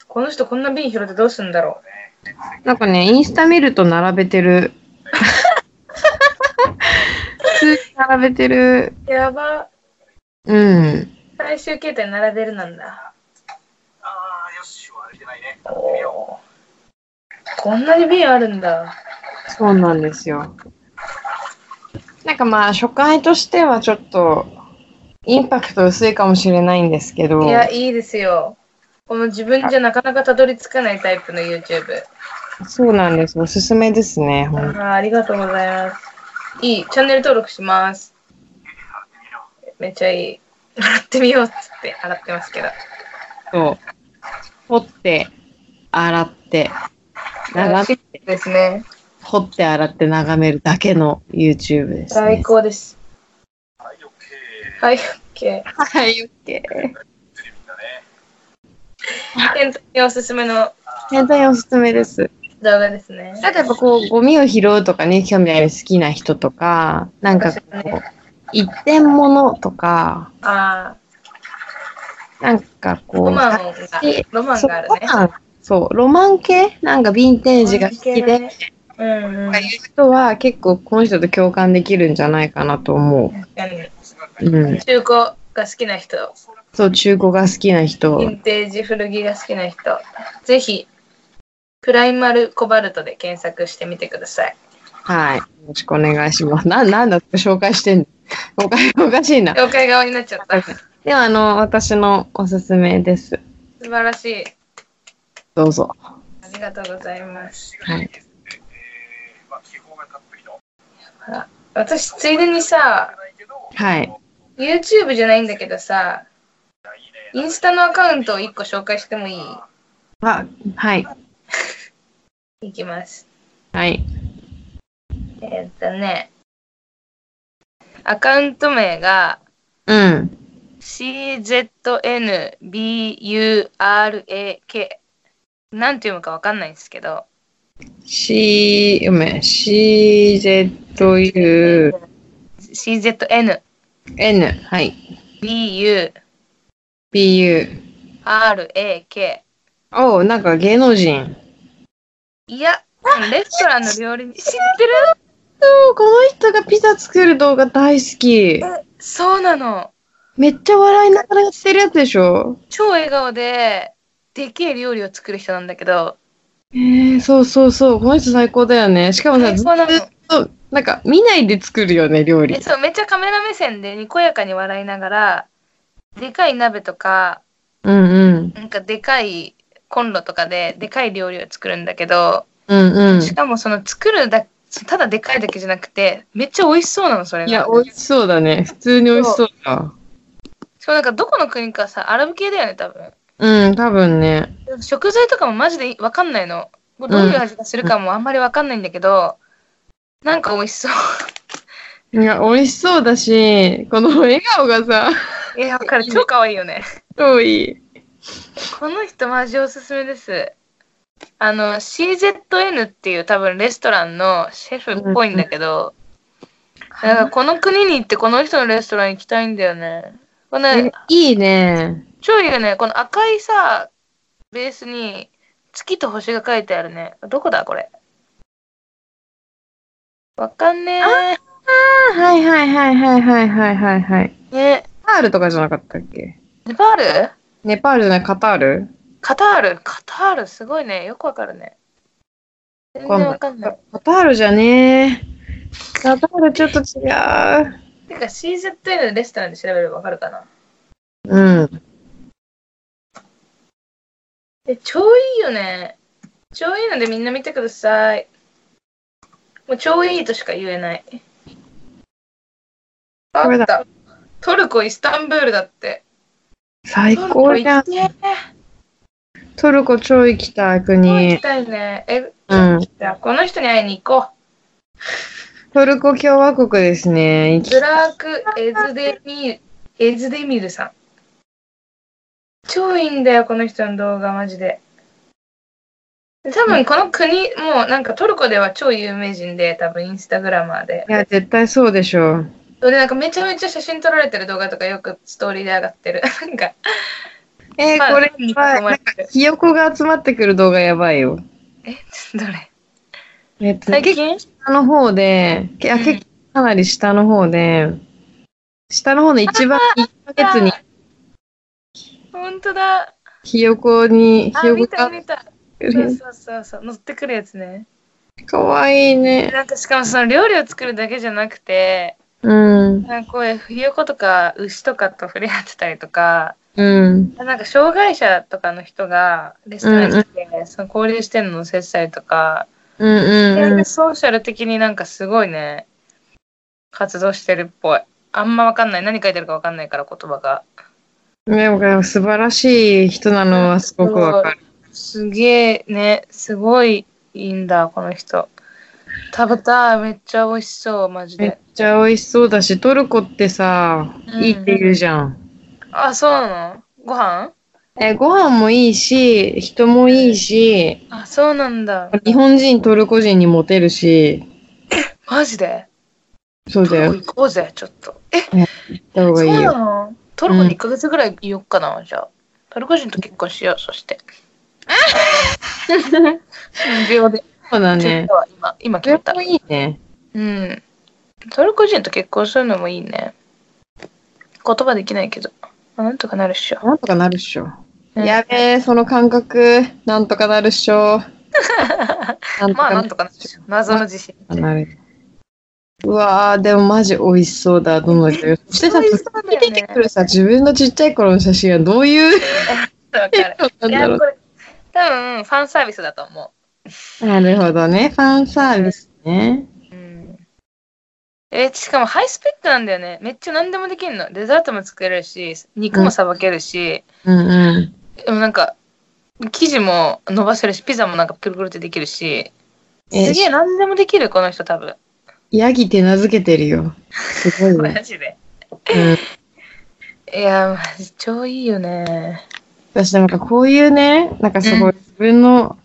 この人こんな瓶拾ってどうすんだろなんかね、インスタ見ると並べてる。[LAUGHS] 普通に並べてる。う。やば。うん。最終形態並べるなんだ。ああ、よし、割れてないね。こんなに瓶あるんだ。そうなんですよ。なんかまあ、初回としてはちょっと、インパクト薄いかもしれないんですけど、いや、いいですよ。この自分じゃなかなかたどり着かないタイプの YouTube。そうなんです。おすすめですね。ほんあーありがとうございます。いい。チャンネル登録します。めっちゃいい。洗ってみようっつって洗ってますけど。と、掘って、洗って、眺めて、ですね。掘って洗って眺めるだけの YouTube です、最ね。高です。はい、オッケはい、OK。はい、オッケー。ー。みんなね。本当におすすめの本当におすすめです。動画ですね。なんかやっぱこう、ゴミを拾うとかね、興味ある好きな人とか、なんかこう、一点物とか、あなんかあ、こう、ロマンが雑、ロマンそうがあるね。そう、ロマン系？なんかヴィンテージが好きで、うんうん。いう人は結構この人と共感できるんじゃないかなと思う。うん。中古が好きな人、そう、中古が好きなヴ人。ィンテージ古着が好きな人、ぜひ、プライマルコバルトで検索してみてください。はい。よろしくお願いします。な、なんだって紹介してんの？[LAUGHS] おかおかしいな。了解側になっちゃった。素では、あの、私のおすすめです。晴らしい。どうぞ。ありがとうございます。はい。私、ついでにさ、はい。YouTube じゃないんだけどさ。インスタのアカウントを1個紹介してもいい？あ、はい。いきます。はい。えーっとね、アカウント名がうん。CZNBURAK。なんて読むかわかんないんですけど、C、読め。CZU、CZNBURAK。N。はい。BU。おう、なんか芸能人。いや、レストランの料理人、[LAUGHS] 知ってる？この人がピザ作る動画大好き。そうなの。めっちゃ笑いながらやってるやつでしょ？超笑顔で、でけえ料理を作る人なんだけど、えー、そうそうそう。この人最高だよね。しかもさ、ずっと、なんか見ないで作るよね、料理え。そうめっちゃカメラ目線でにこやかに笑いながら、でかい鍋とか、うんうん。なんかでかいコンロとかででかい料理を作るんだけど、うんうん。しかもその作るだただでかいだけじゃなくてめっちゃ美味しそうなのそれがいや、美味しそうだね。普通に美味しそうだ。そうなんかどこの国かさアラブ系だよね多分うん、多分ね。食材とかもマジでわかんないのどういう味がするかもあんまりわかんないんだけど、なんか美味しそういや、美味しそうだし、この笑顔がさ、いやわかる超可愛いよね超いい。この人マジおすすめですあの CZN っていう多分レストランのシェフっぽいんだけど、だからこの国に行ってこの人のレストラン行きたいんだよねこのえいいね。超いいよね。この赤いさ、ベースに月と星が書いてあるね。どこだこれ？わかんねえ。あはいはいはいはいはいはいはいはい。ねカタールとかじゃなかったっけ？ネパール？ネパールじゃない、カタール？カタールカタールすごいね。よくわかるね。全然わかんない。カタールじゃねえ。カタールちょっと違う。てか CZN レストランで調べればわかるかな。うん。え、超いいよね。超いいのでみんな見てください。もう超いいとしか言えない。あった。トルコ、イスタンブールだって。最高じゃん。トルコ超行きたいもう行国き。たいね。え、うん。この人に会いに行こトルコ共和国ですね。行う。きズラーク・エズデミル、エズデミルさん。超いいんだよ、この人の動画、マジで。多分この国、もうなんかトルコでは超有名人で、多分インスタグラマーで。いや、絶対そうでしょう。それでなんかめちゃめちゃ写真撮られてる動画とかよくストーリーで上がってる。[LAUGHS] なんか、えーまあこれは、なんかひよこが集まってくる動画やばいよ。どれ？えっと、下の方で、結構かなり下の方で、下の方の一番1ヶ月に本当だ。ひよこに、あ、ひよこ見たが見た。そうそうそうそう、乗ってくるやつね。かわいいね。なんかしかもその料理を作るだけじゃなくて、うん。なんかこういうひよことか牛とかと触れ合ってたりとか、うん。なんか障害者とかの人がレストランに来て、その交流してるのを接したりとか、うんうんうん。ソーシャル的になんかすごいね、活動してるっぽい。あんまわかんない。何書いてるかわかんないから言葉が。でも素晴らしい人なのはすごくわかる。すげえね、すごいいいんだ、この人。食べたい。めっちゃ美味しそう、マジめっで。ちゃ美味しそうだし、トルコってさ、うんいいって言うじゃん。あ、そうなの？ご飯？え、ご飯もいいし、人もいいし、あ、そうなんだ。日本人、トルコ人にモテるし、[COUGHS] マジで？そうだよ。トルコ行こうぜ、ちょっと。え、行った方がいいそうなよ。の？トルコに1ヶ月ぐらいいよっかな、じゃあ。トルコ人と結婚しよう、そして。[LAUGHS] 秒で。そうだね今、今そ決めた。れもいいね。うん。トルコ人と結婚するのもいいね。言葉できないけど。あなんとかなるっしょ。なんとかなるっしょ。うんやべえ、その感覚、なんとかなるっしょ。[LAUGHS] まあ、かなんとかなるっしょ。謎の自信。なる。うわー、でもマジ美味しそうだ、どの人よ。そしてさ、美味しそうだよね出てくるさ、自分のちっちゃい頃の写真はどういう？[LAUGHS] わかる。[LAUGHS] 多分、ファンサービスだと思う。なるほどね、ファンサービスね。う。うん。え、しかもハイスペックなんだよね。めっちゃ何でもできるの。デザートも作れるし、肉もさばけるし、うんうん。でもなんか、生地も伸ばせるし、ピザもなんかくるくるってできるし、えすげえ何でもできる、この人多分。ヤギって名付けてるよ。すごいマね。[LAUGHS] ジで。うん、いや、マジ超いいよね。私なんかこういうね、なんかすごい自分の、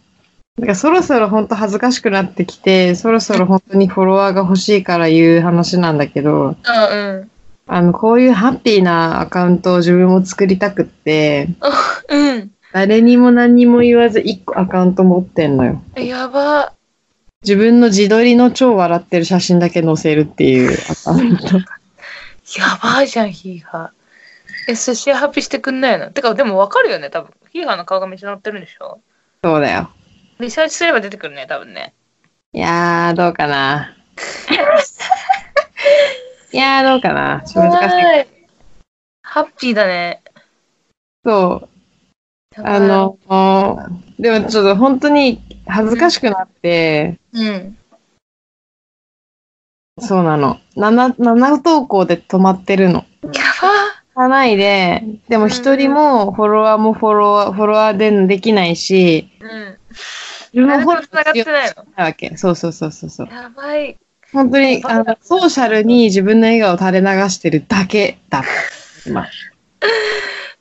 なんかそろそろ本当恥ずかしくなってきて、そろそろ本当にフォロワーが欲しいから言う話なんだけど、うんうん。あの、こういうハッピーなアカウントを自分も作りたくって、うん。誰にも何にも言わず1個アカウント持ってんのよ。やば。自分の自撮りの超笑ってる写真だけ載せるっていうアカウント。やばいじゃん、ヒーハー。え、寿司屋ハッピーしてくんないの？てか、でもわかるよね、多分。ヒーハーの顔がめっちゃ載ってるんでしょ？そうだよ。リサーチすれば出てくるね、多分ね。いやー、どうかな。[LAUGHS] いやー、どうかな。ちょっと難しい。はいハッピーだね。そう。あ、の、でもちょっと本当に恥ずかしくなって、うん。そうなの。7、7投稿で止まってるの。やばがないで、でも一人もフォロワーもフォロワー、フォロワーでできないし、うん。自分もがってないの？ないわけ。そうそうそうそうそう。やばい。本当に、あの、ソーシャルに自分の笑顔を垂れ流してるだけだ。今。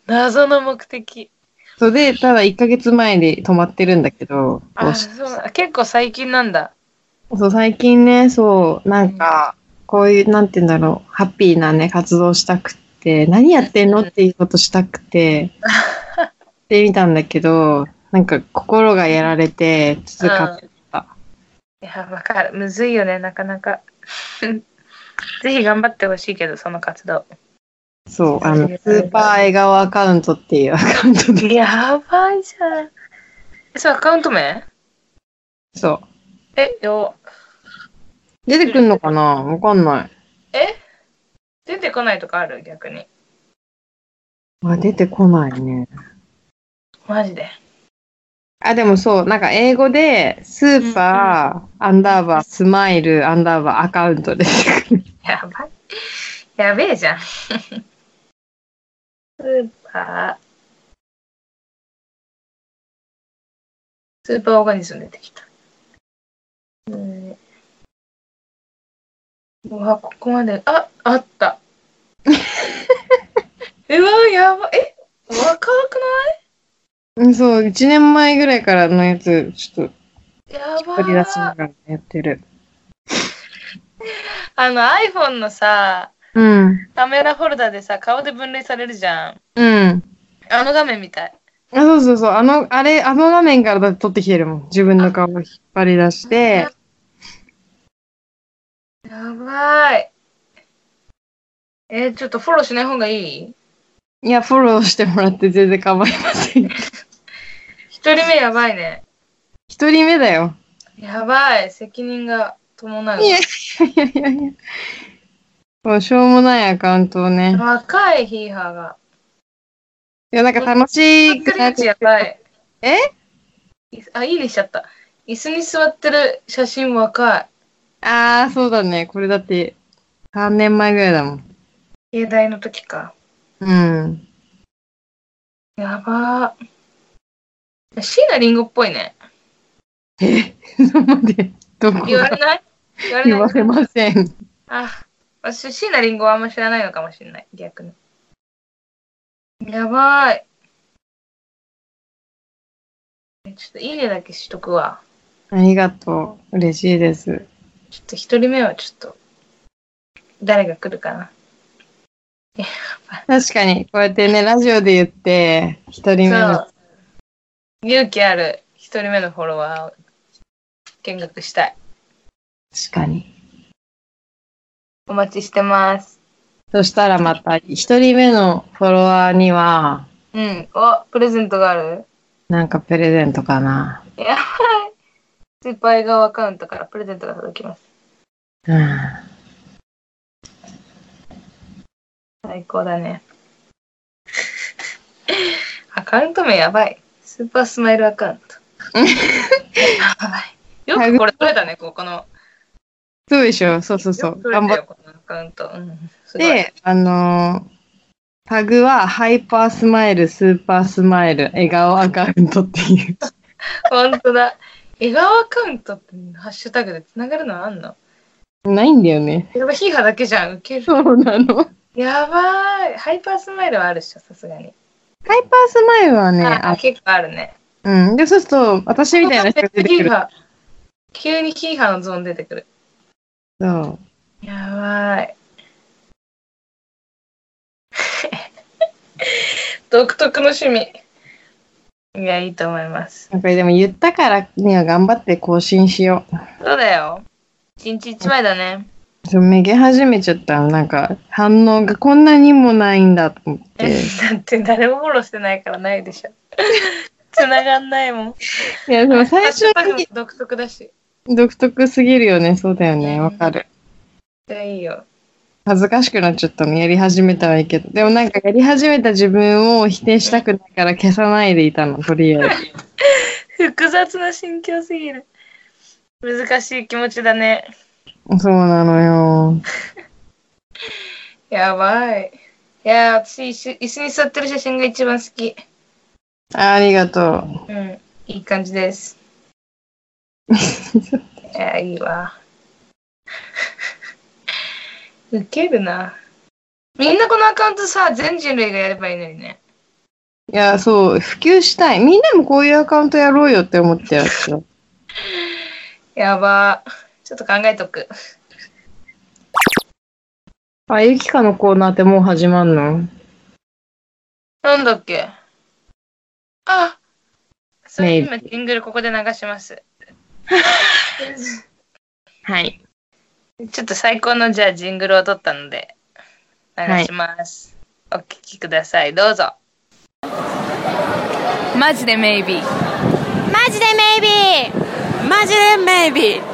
謎の目的。それで、ただ1ヶ月前で止まってるんだけど、あ、そう結構最近なんだ。そう、最近ね、そう、なんか、こういう、なんて言うんだろう、ハッピーなね、活動したくって、何やってんの？っていうことしたくて、[LAUGHS] してみたんだけど、なんか心がやられて、続かってた。いや、わかる。むずいよね、なかなか。[LAUGHS] ぜひ頑張ってほしいけど、その活動。そう、あの、スーパー笑顔アカウントっていうアカウントで。やばいじゃん。え、それアカウント名？そう。え、よ、出てくんのかな？わかんない。え？出てこないとかある？逆に。あ、出てこないね。マジで？あ、でもそう、なんか英語で、スーパー、アンダーバー、スマイル、アンダーバー、アカウントで。やばい。やべえじゃん。スーパー。スーパーオーガニズム出てきた。うん。うわ、ここまで。あ、あった。[LAUGHS] うわ、やば。え、若くうんそう、1年前ぐらいからのやつ、ちょっないやと取り出しなばがらやってる。[LAUGHS] あの iPhone のさ、うん。カメラフォルダでさ、顔で分類されるじゃん。うん。あの画面みたい。あ、そうそうそう。あの、あれ、あの画面からだって撮ってきてるもん。自分の顔を引っ張り出して。やばい。えーちょっとフォローしない方がいい？いや、フォローしてもらって全然構いません。一人目やばいね。一人目だよ。やばい。責任が伴うわ。いやいやいやいや。もうしょうもないアカウントをね。若いヒーハーが。いや、なんか楽しくなっややばい。え？いあ、いいねしちゃった。椅子に座ってる写真若い。ああ、そうだね。これだって3年前ぐらいだもん。芸大の時か。うん。やばー。椎名林檎っぽいね。え待って、どこが？言われない？言われない？言われません。あ、私、椎名林檎はあんま知らないのかもしれない。逆に。やばい。えちょっといいねだけしとくわ。ありがとう。嬉しいです。ちょっと一人目はちょっと、誰が来るかな。確かに、こうやってね、ラジオで言って、一人目の。勇気ある一人目のフォロワーを見学したい。確かに。お待ちしてます。そしたらまた、一人目のフォロワーには、うん。お、プレゼントがある？なんかプレゼントかな。やばい。スーパー笑顔アカウントからプレゼントが届きます。うん。最高だね。アカウント名やばい。スーパースマイルアカウント。[LAUGHS] やばい。よくこれ取れたね、ここの。そうでしょそうそうそう。頑張っ取れたよ、このアカウント。うん。すごい。て、あのータグは、ハイパースマイル、スーパースマイル、笑顔アカウントっていう。[LAUGHS] 本当だ。笑顔アカウントってハッシュタグでつながるのあんの？ないんだよね。やばい、ヒーハーだけじゃん。ウケる。そうなの。やばい。ハイパースマイルはあるっしょ、さすがに。ハイパースマイルはね、あ、あ結構あるね。うん。で、そうすると、私みたいな人が出てくーハー。急にヒーハーのゾーン出てくる。そう。やばい。[LAUGHS] 独特の趣味。いや、いいと思います。なんかでも言ったからには頑張って更新しよそうだよ。一日一枚だね。めげ始めちゃったの。なんか反応がこんなにもないんだと思って。だって誰もフォローしてないからないでしょ。[LAUGHS] 繋がんないもん。いや、でも最初に独特だし。独特すぎるよね。そうだよね。わかる。いや、いいよ。恥ずかしくなっちゃったの。やり始めたはいいけど。でもなんかやり始めた自分を否定したくないから消さないでいたの。とりあえず。[LAUGHS] 複雑な心境すぎる。難しい気持ちだね。そうなのよ。[LAUGHS] やばい。いや、私、椅子椅子に座ってる写真が一番好き。あありがとう。うん。いい感じです。[LAUGHS] いや、いいわ。ウケるな。みんなこのアカウントさ、全人類がやればいいのにね。いや、そう、普及したい。みんなもこういうアカウントやろうよって思ってるんですよ。[LAUGHS] やば。ちょっと考えとく。あ、ゆきかのコーナーってもう始まんの？なんだっけ？あそれ今、ジングルここで流します。[LAUGHS] はい。ちょっと最高のじゃあジングルを撮ったので、流します。お聞きください。どうぞ。マジでメイビー。マジでメイビーマジでメイビー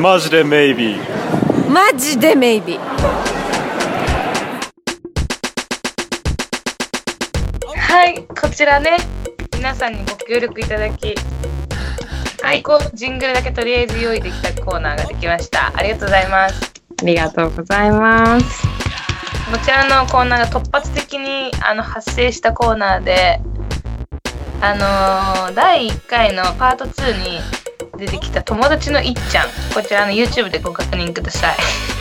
マジでメイビーマジでメイビーはい、こちらね、皆さんにご協力いただき、はい、こうジングルだけとりあえず用意できたコーナーができました。ありがとうございます。ありがとうございます。こちらのコーナーが突発的にあの発生したコーナーで、あのー第1回のパート2に出てきた友達のいっちゃん、こちらの YouTube でご確認ください。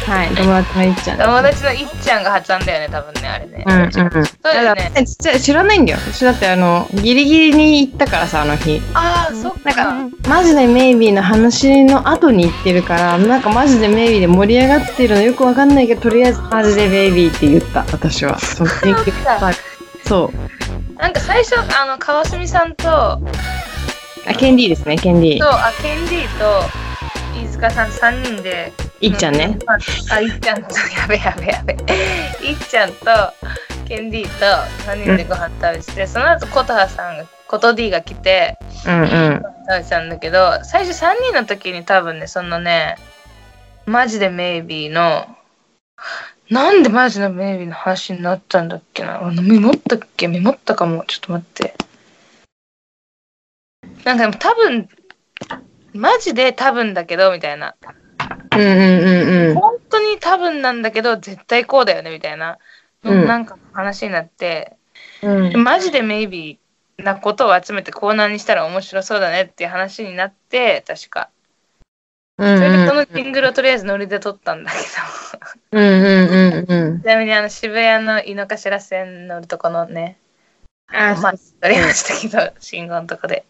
はい、友達のいっちゃん。友達のいっちゃんが発案だよね、多分ね、あれね。うんうん。そうだよね。知らないんだよ。私だってあの、ギリギリに行ったからさ、あの日。ああ、そっなんか。か、マジでメイビーの話の後に行ってるから、なんかマジでメイビーで盛り上がってるのよくわかんないけど、とりあえずマジでメイビーって言った、私は。そのジングルかそう。なんか最初、あの、川澄さんと、あ、ケンディーですね、ケンディと、ー。あ、ケンディーと、飯塚さん3人で、いっちゃんね。あ、いっちゃんと、[LAUGHS] やべやべやべ。いっちゃんと、ケンディーと3人でご飯食べてて、その後、琴葉さんが、琴 D が来て、うんうん。食べてたんだけど、最初3人の時に多分ね、そのね、マジでメイビーの、なんでマジでメイビーの話になったんだっけなあのメモったっけ？メモったかも。ちょっと待って。なんかでも多分、マジで多分だけど、みたいな。うんうんうんうん。本当に多分なんだけど、絶対こうだよね、みたいな。うんなんか話になって、うんマジでメイビーなことを集めてコーナーにしたら面白そうだねっていう話になって、確か。うんそれでこのジングルをとりあえずノリで撮ったんだけど。うんうんうんうん。[LAUGHS] ちなみにあの渋谷の井の頭線乗るとこのね、あ、まあ、撮りましたけど、信号のとこで。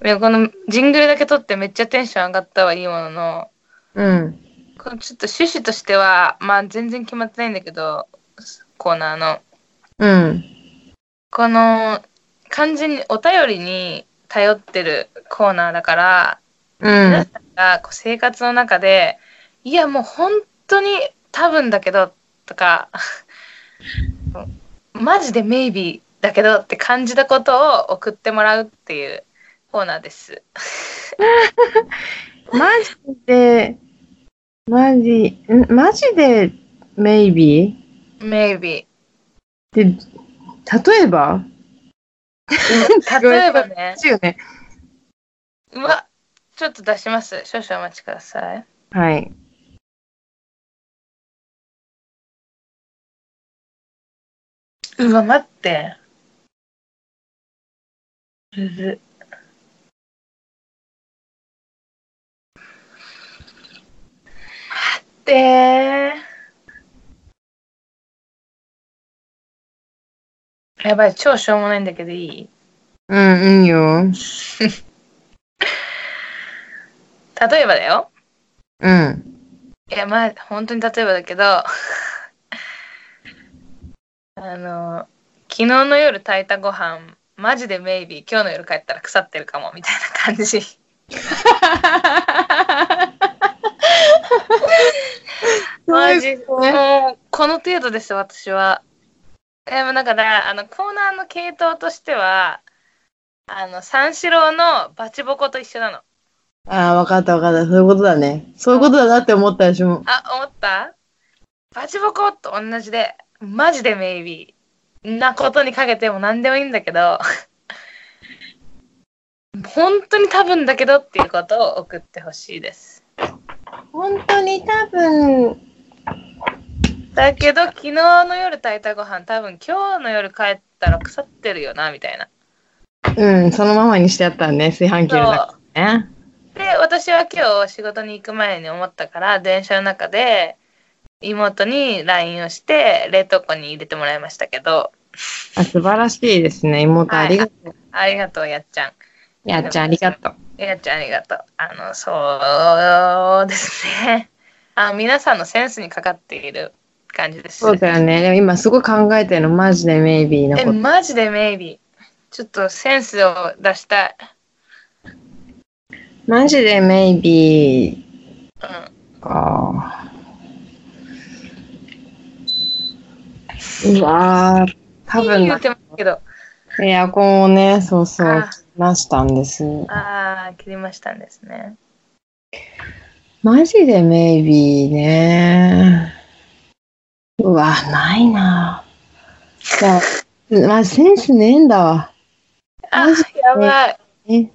でもこのジングルだけ撮ってめっちゃテンション上がったはいいものの、うん。このちょっと趣旨としては、まあ全然決まってないんだけど、コーナーの。うん。この完全にお便りに頼ってるコーナーだから、うん。皆さんがこう生活の中で、いやもう本当に多分だけどとか、マジでメイビーだけどって感じたことを送ってもらうっていうコーナーです。[LAUGHS] マジで、マジ、んマジで、メイビメイビーって、例えばー。例えばね、ね。うわ、ちょっと出します。少々お待ちください。はい。うわ、待って。むずっ。待ってー。やばい、超しょうもないんだけどいい？うん、いいよ。[LAUGHS] 例えばだよ。うん。いや、まあ、本当に例えばだけど、あの、昨日の夜炊いたご飯、マジでメイビー、今日の夜帰ったら腐ってるかも、みたいな感じ。[LAUGHS] マジ、もう、この程度です、私は。でもだから、あの、コーナーの系統としては、あの、三四郎のバチボコと一緒なの。ああ、わかったわかった。そういうことだね。そういうことだなって思ったでしょ。あ、思った？バチボコと同じで、マジでメイビーなことにかけても何でもいいんだけど、[LAUGHS] 本当に多分だけどっていうことを送ってほしいです。本当に多分、だけど、昨日の夜炊いたご飯、多分今日の夜帰ったら腐ってるよな、みたいな。うん、そのままにしてやったんね、炊飯器の中ね。で、私は今日仕事に行く前に思ったから、電車の中で妹に LINE をして、冷凍庫に入れてもらいましたけど、あ素晴らしいですね。妹ありがとう。ありがとう、やっちゃん。やっちゃんありがとう。やっちゃんありがとう。あの、そうですね。[LAUGHS] あ皆さんのセンスにかかっている感じです。そうだよね。でも今すごい考えてるの、マジでメイビーのえ、こと。マジでメイビー。ちょっとセンスを出したい。マジでメイビうん。ーか。うわー、多分言ってますけど。エアコンをね、そうそう、あ切りましたんです。ああ、切りましたんですね。マジでメイビーね。うわ、ないな。じゃあ、まあ、センスねえんだわ。あやばい。え、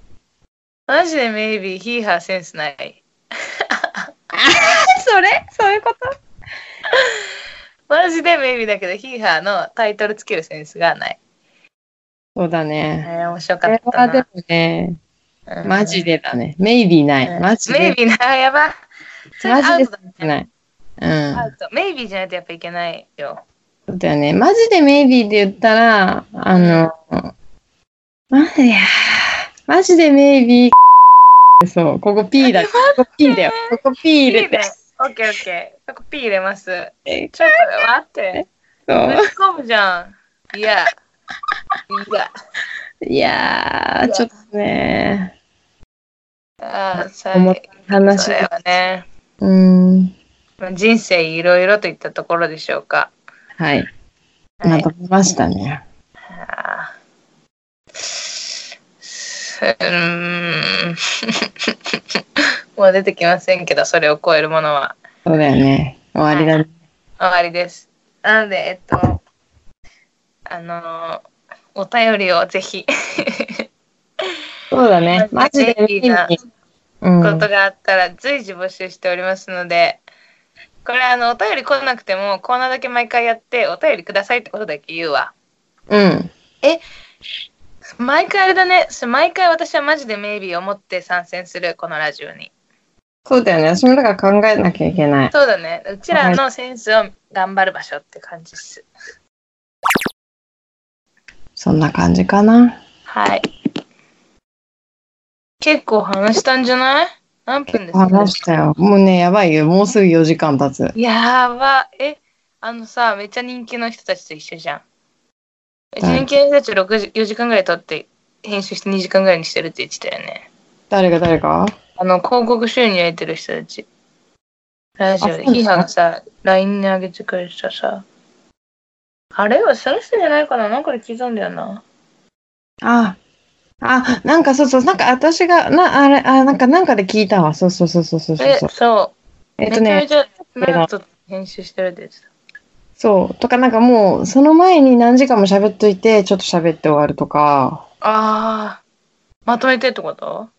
マジでメイビー、ヒーハーセンスない。[LAUGHS] それ？そういうこと？マジでメイビーだけど、ヒーハーのタイトルつけるセンスがない。そうだね。えー、面白こかったな。でもね、うんマジでだね。メイビーない。マジで。メイビーな、やば。マジで。ない。うん。メイビーじゃないとやっぱいけないよ。そうだよね。マジでメイビーで言ったら、あの、マジやマジでメイビー、そう、ここ P だ。ここ P だよ。ここ P 入れて。オッケーオッケー。そこ P 入れます。えちょっと待って。そぶち込むじゃん。いや。いや。ういやー、ちょっとね、ああ、さ思った話それはね。うん。人生いろいろといったところでしょうか。はい。はいまとめましたね。あーうーんもう出てきませんけど、それを超えるものはそうだよね。終わりだね。終わりです。なので、えっと、あのーお便りをぜひ、そうだね。マジでメイビなー。うん。ことがあったら随時募集しておりますので、これあの、お便り来なくても、コーナーだけ毎回やって、お便りくださいってことだけ言うわ。うん。毎回あれだね、毎回私はマジでメイビーを持って参戦する、このラジオに。そうだよね。それだから考えなきゃいけない。そうだね。うちらのセンスを頑張る場所って感じっす。そんな感じかな。はい。結構話したんじゃない？何分ですか？話したよ。もうね、やばいよ。もうすぐ4時間経つ。やば。え、あのさ、めっちゃ人気の人たちと一緒じゃん。めっちゃはい人気の人たち6時4時間ぐらい撮って編集して2時間ぐらいにしてるって言ってたよね。誰が誰かあの、広告収入得てる人たち。ラジオで。ヒーハーがさ、LINE に上げてくれてたさ。あれはその人じゃないかな？なんかで刻んだよな。あ、あ、なんかそうそう、なんか私が、な、あれ、あ、なんか、なんかで聞いたわ。そうそうそうそうそうそうえ、そう。えっとねめ、ちゃめちゃと編集してるって言ってた。そう。とか、なんかもう、その前に何時間も喋っといて、ちょっと喋って終わるとか。ああ。まとめてってこと？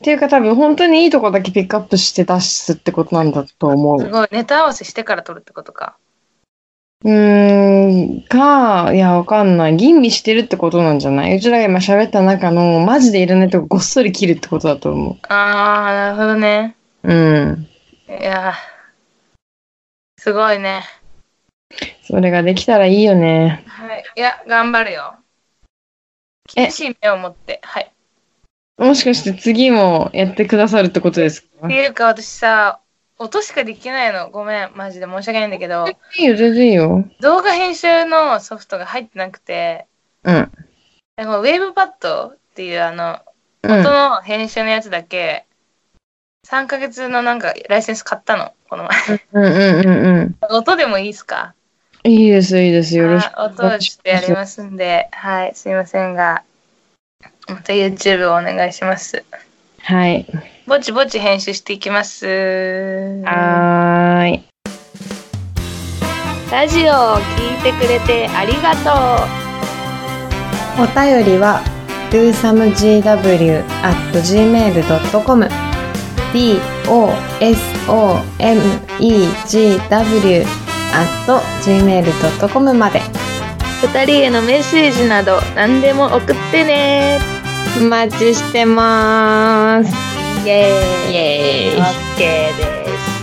っていうか多分本当にいいとこだけピックアップして出すってことなんだと思う。すごい。ネタ合わせしてから撮るってことか。うーん、か、いや、わかんない。吟味してるってことなんじゃない？うちらが今喋った中の、マジでいらないとこごっそり切るってことだと思ああ、なるほどね。う。うん。いやーすごいね。それができたらいいよね。はい。いや、頑張るよ。え？厳しい目を持って。はい。もしかして次もやってくださるってことですか？っていうか、私さ、音しかできないの。ごめん。マジで申し訳ないんだけど、いいよ、全然いいよ。動画編集のソフトが入ってなくて、うん。でもウェーブパッドっていうあの、うん音。の編集のやつだけ、3ヶ月のなんかライセンス買ったの。この前。うんうんうんうん。音でもいいですか？いいです、いいです。よろしくあ音をちょっとやりますんで、はい、すいませんが、また YouTube をお願いします。はい。ぼちぼち編集していきます。はーい。ラジオを聞いてくれてありがとう。お便りは dosamegw.gmail.com d o s o m e g w gmail.com まで二人へのメッセージなど何でも送ってね。お待ちしてます。イエーイ。イエーイオッケーです。